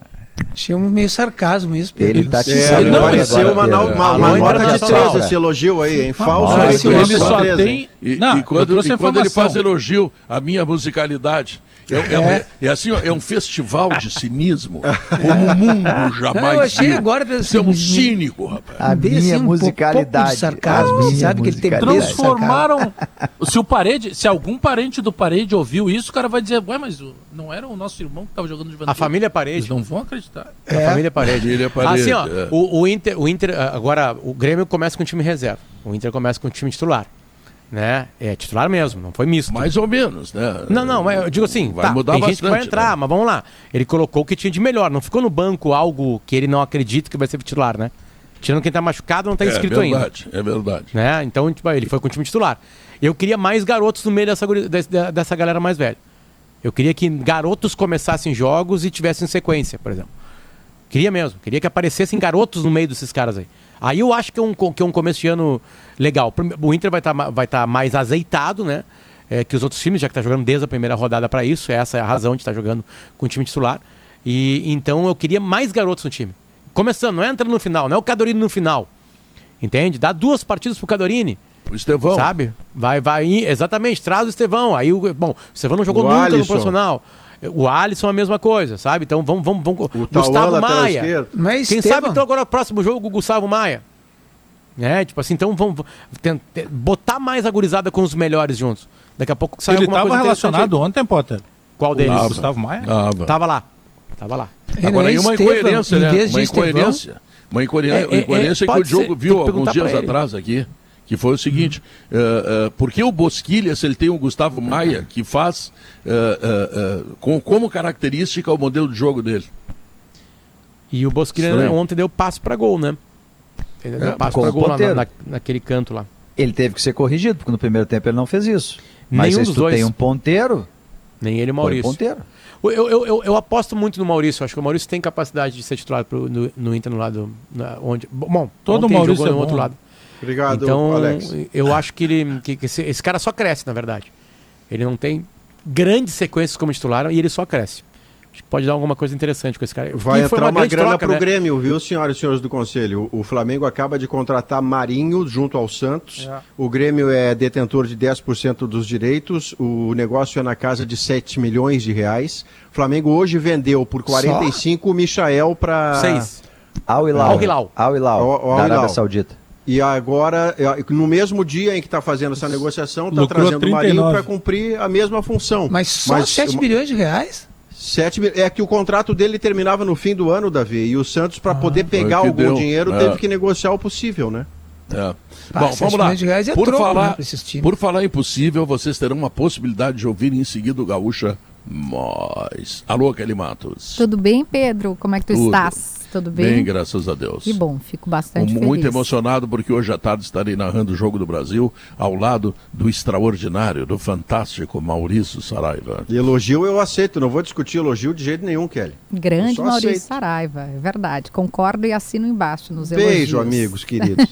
Achei um meio sarcasmo isso, Pedro.
Ele tá te é, não, pareceu uma, uma, uma, uma nota de 13 esse elogio aí, hein? Falso. Ah,
ele só tem... E, não, e quando, e quando ele faz elogio à minha musicalidade, é, é, é, é, assim, ó, é um festival de cinismo como o mundo jamais Não, eu
achei viu. agora
Você é um cínico, rapaz.
A minha assim, musicalidade. Um
sarcasmo, sabe que ele tem Transformaram. se o parede, se algum parente do parede ouviu isso, o cara vai dizer, ué, mas não era o nosso irmão que estava jogando de
A família parede.
Eles não vão acreditar.
É. A família parede. Família parede. Assim, ó, é. o, o, Inter, o Inter, agora, o Grêmio começa com o time reserva. O Inter começa com o time titular né? É titular mesmo, não foi misto.
Mais ou menos, né?
Não, não, eu digo assim, vai tá, mudar tem bastante, gente que vai entrar, né? mas vamos lá. Ele colocou o que tinha de melhor, não ficou no banco algo que ele não acredita que vai ser titular, né? Tirando quem tá machucado, não tá inscrito
é
verdade,
ainda. É verdade,
né? Então, tipo, ele foi com o time titular. Eu queria mais garotos no meio dessa, dessa galera mais velha. Eu queria que garotos começassem jogos e tivessem sequência, por exemplo. Queria mesmo, queria que aparecessem garotos no meio desses caras aí. Aí eu acho que é um, que é um começo de ano legal. O Inter vai estar tá, vai tá mais azeitado, né? É, que os outros times, já que está jogando desde a primeira rodada para isso. Essa é a razão de estar tá jogando com o time titular. E então eu queria mais garotos no time. Começando, não é entrando no final, não é o Cadorini no final. Entende? Dá duas partidas pro Cadorini.
O Estevão.
Sabe? Vai, vai, exatamente, traz o Estevão. Aí, o, bom, o Estevão não jogou o nunca Alisson. no profissional. O Alisson é a mesma coisa, sabe? Então vamos, vamos, vamos. O Gustavo Maia. Mas Quem sabe então agora o próximo jogo o Gustavo Maia. É, tipo assim, então vamos tentar, botar mais a gurizada com os melhores juntos. Daqui a pouco
sai Ele alguma coisa relacionado ontem, Potter?
Qual deles?
O Gustavo Maia?
Tava. Tava lá. Tava lá.
Agora aí uma incoerência, né? Uma incoerência. Uma incoerência, é, é, incoerência é, que o Diogo ser, viu alguns dias atrás aqui que foi o seguinte: hum. uh, uh, por que o Bosquilha, se ele tem o Gustavo Maia, que faz uh, com, como característica o modelo de jogo dele?
E o Bosquilha né, ontem deu passo para gol, né? Ele deu é, passo para gol na, na, naquele canto lá.
Ele teve que ser corrigido, porque no primeiro tempo ele não fez isso. Mas Nenhum se tu tem um ponteiro.
Nem ele, Maurício.
Ponteiro.
Eu, eu, eu, eu, aposto muito no Maurício. Acho que o Maurício tem capacidade de ser titular pro, no, no Inter no lado. Na, onde, bom,
todo Maurício jogou é no outro lado.
Obrigado, então, Alex. Eu acho que ele. Que, que esse, esse, cara só cresce, na verdade. Ele não tem grandes sequências como titular e ele só cresce. Acho que pode dar alguma coisa interessante com esse cara.
Vai entrar uma, uma grana troca, pro né? Grêmio, viu, senhoras e senhores do Conselho? O, o, Flamengo acaba de contratar Marinho junto ao Santos. É. O Grêmio é detentor de 10% dos direitos. O negócio é na casa de 7 milhões de reais. O Flamengo hoje vendeu por 45 Só? o Michael para...
6.
Al Hilal.
Al Hilal.
Al Hilal, da Arábia Saudita.
E agora, é, no mesmo dia em que está fazendo essa negociação, está trazendo o Marinho para cumprir a mesma função.
Mas só Mas, 7 milhões de reais?
7 É que o contrato dele terminava no fim do ano, Davi. E o Santos, para ah, poder pegar algum deu. dinheiro, é. teve que negociar o possível, né?
É. Ah, Bom, vamos lá. É por, troco, falar, né, por falar impossível, vocês terão uma possibilidade de ouvir em seguida o Gaúcha mais. Alô, Kelly Matos.
Tudo bem, Pedro? Como é que tu Tudo. estás? Tudo bem?
Bem, graças a Deus.
Que bom, fico bastante
Muito
feliz.
emocionado porque hoje à tarde estarei narrando o Jogo do Brasil ao lado do extraordinário, do fantástico Maurício Saraiva.
E elogio eu aceito, não vou discutir elogio de jeito nenhum, Kelly.
Grande Maurício aceito. Saraiva, é verdade. Concordo e assino embaixo nos
Beijo,
elogios.
Beijo, amigos queridos.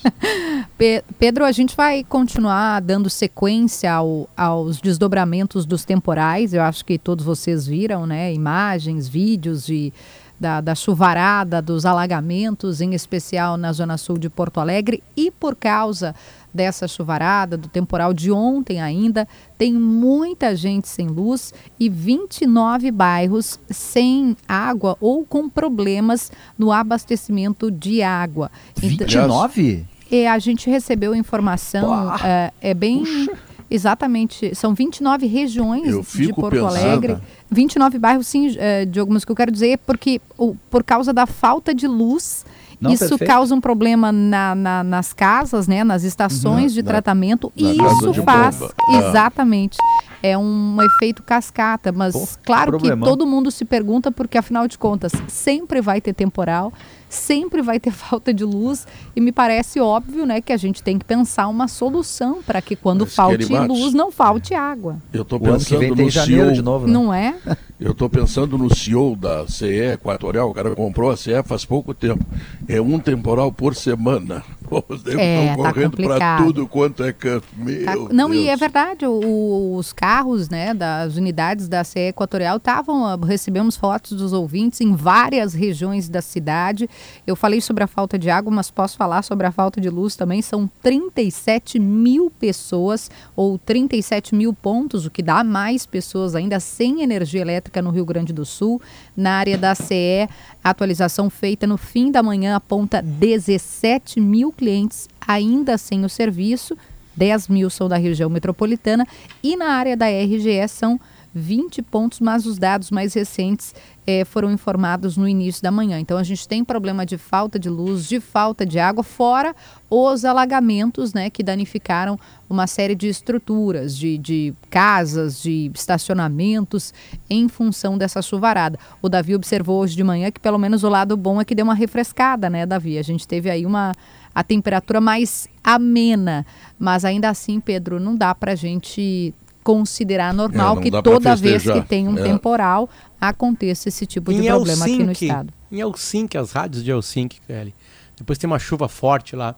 <laughs>
Pedro, a gente vai continuar dando sequência ao, aos desdobramentos dos temporais. Eu acho que todos vocês viram, né? Imagens, vídeos de da, da chuvarada, dos alagamentos, em especial na zona sul de Porto Alegre, e por causa dessa chuvarada, do temporal de ontem ainda, tem muita gente sem luz e 29 bairros sem água ou com problemas no abastecimento de água.
29? Então,
é, a gente recebeu informação, é, é, bem. Puxa Exatamente. São 29 regiões de Porto pensando. Alegre. 29 bairros, sim, uh, Diogo, mas o que eu quero dizer é porque o, por causa da falta de luz Não, isso perfeito. causa um problema na, na, nas casas, né, nas estações de tratamento, e isso faz, bomba. exatamente, é um efeito cascata, mas Pô, claro que todo mundo se pergunta, porque afinal de contas, sempre vai ter temporal, sempre vai ter <laughs> falta de luz e me parece óbvio, né, que a gente tem que pensar uma solução para que quando Mas falte luz não falte água.
Eu estou pensando no CEO
de novo, né? Não é? <laughs>
Eu estou pensando no CEO da CE Equatorial, o cara comprou a CE faz pouco tempo. É um temporal por semana. Os é, estão tá correndo para tudo quanto é canto. Tá,
não,
Deus.
e é verdade, o, os carros né, das unidades da CE Equatorial estavam, ah, recebemos fotos dos ouvintes em várias regiões da cidade. Eu falei sobre a falta de água, mas posso falar sobre a falta de luz também. São 37 mil pessoas, ou 37 mil pontos, o que dá mais pessoas ainda sem energia elétrica no Rio Grande do Sul. Na área da CE, a atualização feita no fim da manhã aponta 17 mil clientes ainda sem o serviço, 10 mil são da região metropolitana e na área da RGE são 20 pontos, mas os dados mais recentes eh, foram informados no início da manhã. Então a gente tem problema de falta de luz, de falta de água, fora os alagamentos né, que danificaram uma série de estruturas, de, de casas, de estacionamentos, em função dessa chuvarada. O Davi observou hoje de manhã que pelo menos o lado bom é que deu uma refrescada, né, Davi? A gente teve aí uma a temperatura mais amena, mas ainda assim, Pedro, não dá para a gente considerar normal é, que toda vez que tem um é. temporal aconteça esse tipo de em problema Helsinki, aqui no estado.
Em Helsinki, as rádios de Helsinki, Kelly, depois tem uma chuva forte lá,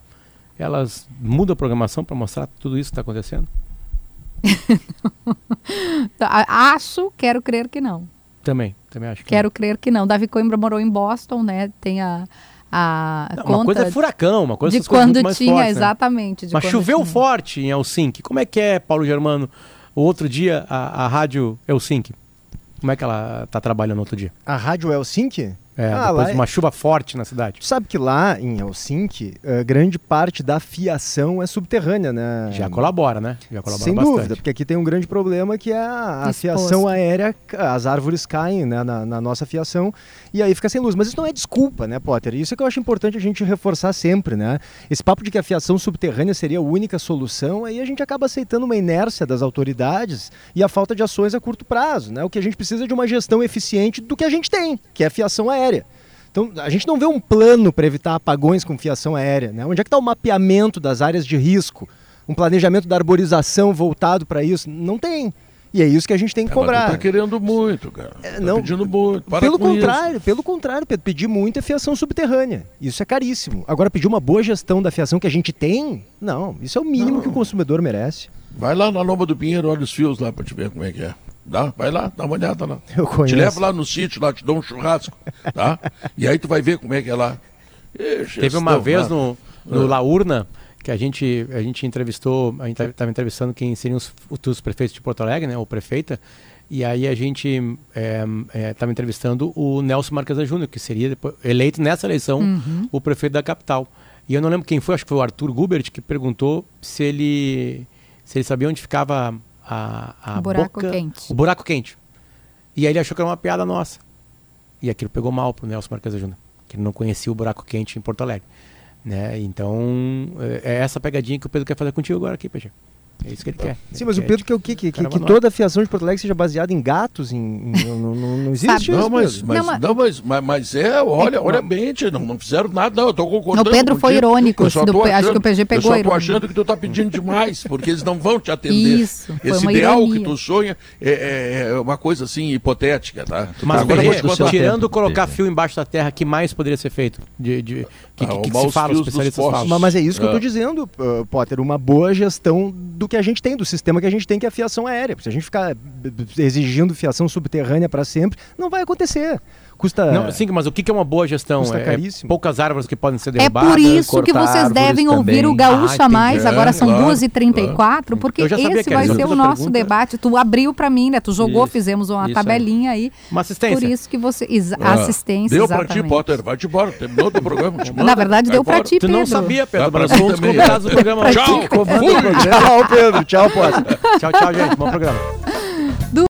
elas mudam a programação para mostrar tudo isso que está acontecendo? <laughs>
acho, quero crer que não.
Também, também acho que
Quero não. crer que não. Davi Coimbra morou em Boston, né? Tem a, a
não, uma coisa é furacão, uma coisa
de quando tinha, fortes, né? exatamente.
Mas choveu tinha. forte em Helsinki. Como é que é, Paulo Germano? O outro dia, a, a rádio Helsinki. Como é que ela está trabalhando outro dia?
A rádio Helsinki?
É, ah, depois de uma é... chuva forte na cidade.
Sabe que lá em Helsinki, uh, grande parte da fiação é subterrânea, né?
Já colabora, né? Já colabora
Sem
bastante.
dúvida, porque aqui tem um grande problema que é a, a fiação aérea, as árvores caem né, na, na, nossa fiação e aí fica sem luz. Mas isso não é desculpa, né, Potter? Isso é que eu acho importante a gente reforçar sempre, né? Esse papo de que a fiação subterrânea seria a única solução, aí a gente acaba aceitando uma inércia das autoridades e a falta de ações a curto prazo, né? O que a gente precisa é de uma gestão eficiente do que a gente tem, que é a fiação aérea aérea. Então, a gente não vê um plano para evitar apagões com fiação aérea. Né? Onde é que está o mapeamento das áreas de risco? Um planejamento da arborização voltado para isso? Não tem. E é isso que a gente tem que é, cobrar.
Mas tá querendo muito, cara. É, tá não, pedindo muito. Para
pelo contrário, isso. pelo contrário, Pedro, pedir muito é fiação subterrânea. Isso é caríssimo. Agora, pedir uma boa gestão da fiação que a gente tem, não. Isso é o mínimo não. que o consumidor merece.
Vai lá na Lomba do Pinheiro, olha os fios lá para te ver como é que é. Dá, vai lá, dá uma olhada lá.
Eu conheço.
Te levo lá no sítio, lá te dou um churrasco, tá? e aí tu vai ver como é que é lá.
Ixi, Teve uma vez no, no é. La Urna que a gente, a gente entrevistou, a gente estava entrevistando quem seriam os futuros prefeitos de Porto Alegre, né, ou prefeita, e aí a gente estava é, é, entrevistando o Nelson Marquesa Júnior, que seria depois, eleito nessa eleição uhum. o prefeito da capital. E eu não lembro quem foi, acho que foi o Arthur Gubert, que perguntou se ele, se ele sabia onde ficava a, a
o buraco
boca,
quente.
O buraco quente. E aí ele achou que era uma piada nossa. E aquilo pegou mal pro Nelson Marques Júnior, que ele não conhecia o buraco quente em Porto Alegre. Né? Então, é, é essa pegadinha que o Pedro quer fazer contigo agora aqui, Peixe. É isso que ele quer.
Sim, mas o Pedro quer o quê? Que, que, que toda a fiação de Porto Alegre seja baseada em gatos? Em, em não, não, não, existe
isso. Não, mas, mas, não, não, mas, mas, mas é, olha, olha bem, não, não fizeram nada, não. Eu tô concordando.
O Pedro foi irônico. Do, achando, acho que o PG pegou
Eu só tô achando que tu tá pedindo demais, porque eles não vão te atender.
Isso.
Esse ideal ironia. que tu sonha é, é, é, uma coisa assim hipotética, tá?
Mas agora, tirando colocar fio embaixo da terra, que mais poderia ser feito? De, de, que, ah, que, que se fala, os especialistas falam?
Mas, é isso que eu tô é. dizendo, Potter. Uma boa gestão do que a gente tem, do sistema que a gente tem, que é a fiação aérea. Se a gente ficar exigindo fiação subterrânea para sempre, não vai acontecer. Custa.
Não, sim, mas o que é uma boa gestão?
Custa é, caríssimo.
poucas árvores que podem ser derrubadas.
É por isso que vocês devem ouvir o Gaúcho ah, a mais. Agora são claro, 2h34, claro. porque esse vai ser o nosso pergunta. debate. Tu abriu para mim, né? Tu jogou, isso, fizemos uma tabelinha aí.
Uma assistência.
Por isso que você. Ah, assistência.
Deu para ti, Potter. Vai-te embora. Terminou o programa.
Na verdade, deu para ti, Pedro.
Tu não sabia, Pedro. Mas fomos convidados do programa.
Tchau.
Tchau, Pedro. Tchau, Potter.
Tchau, tchau, gente. Bom programa.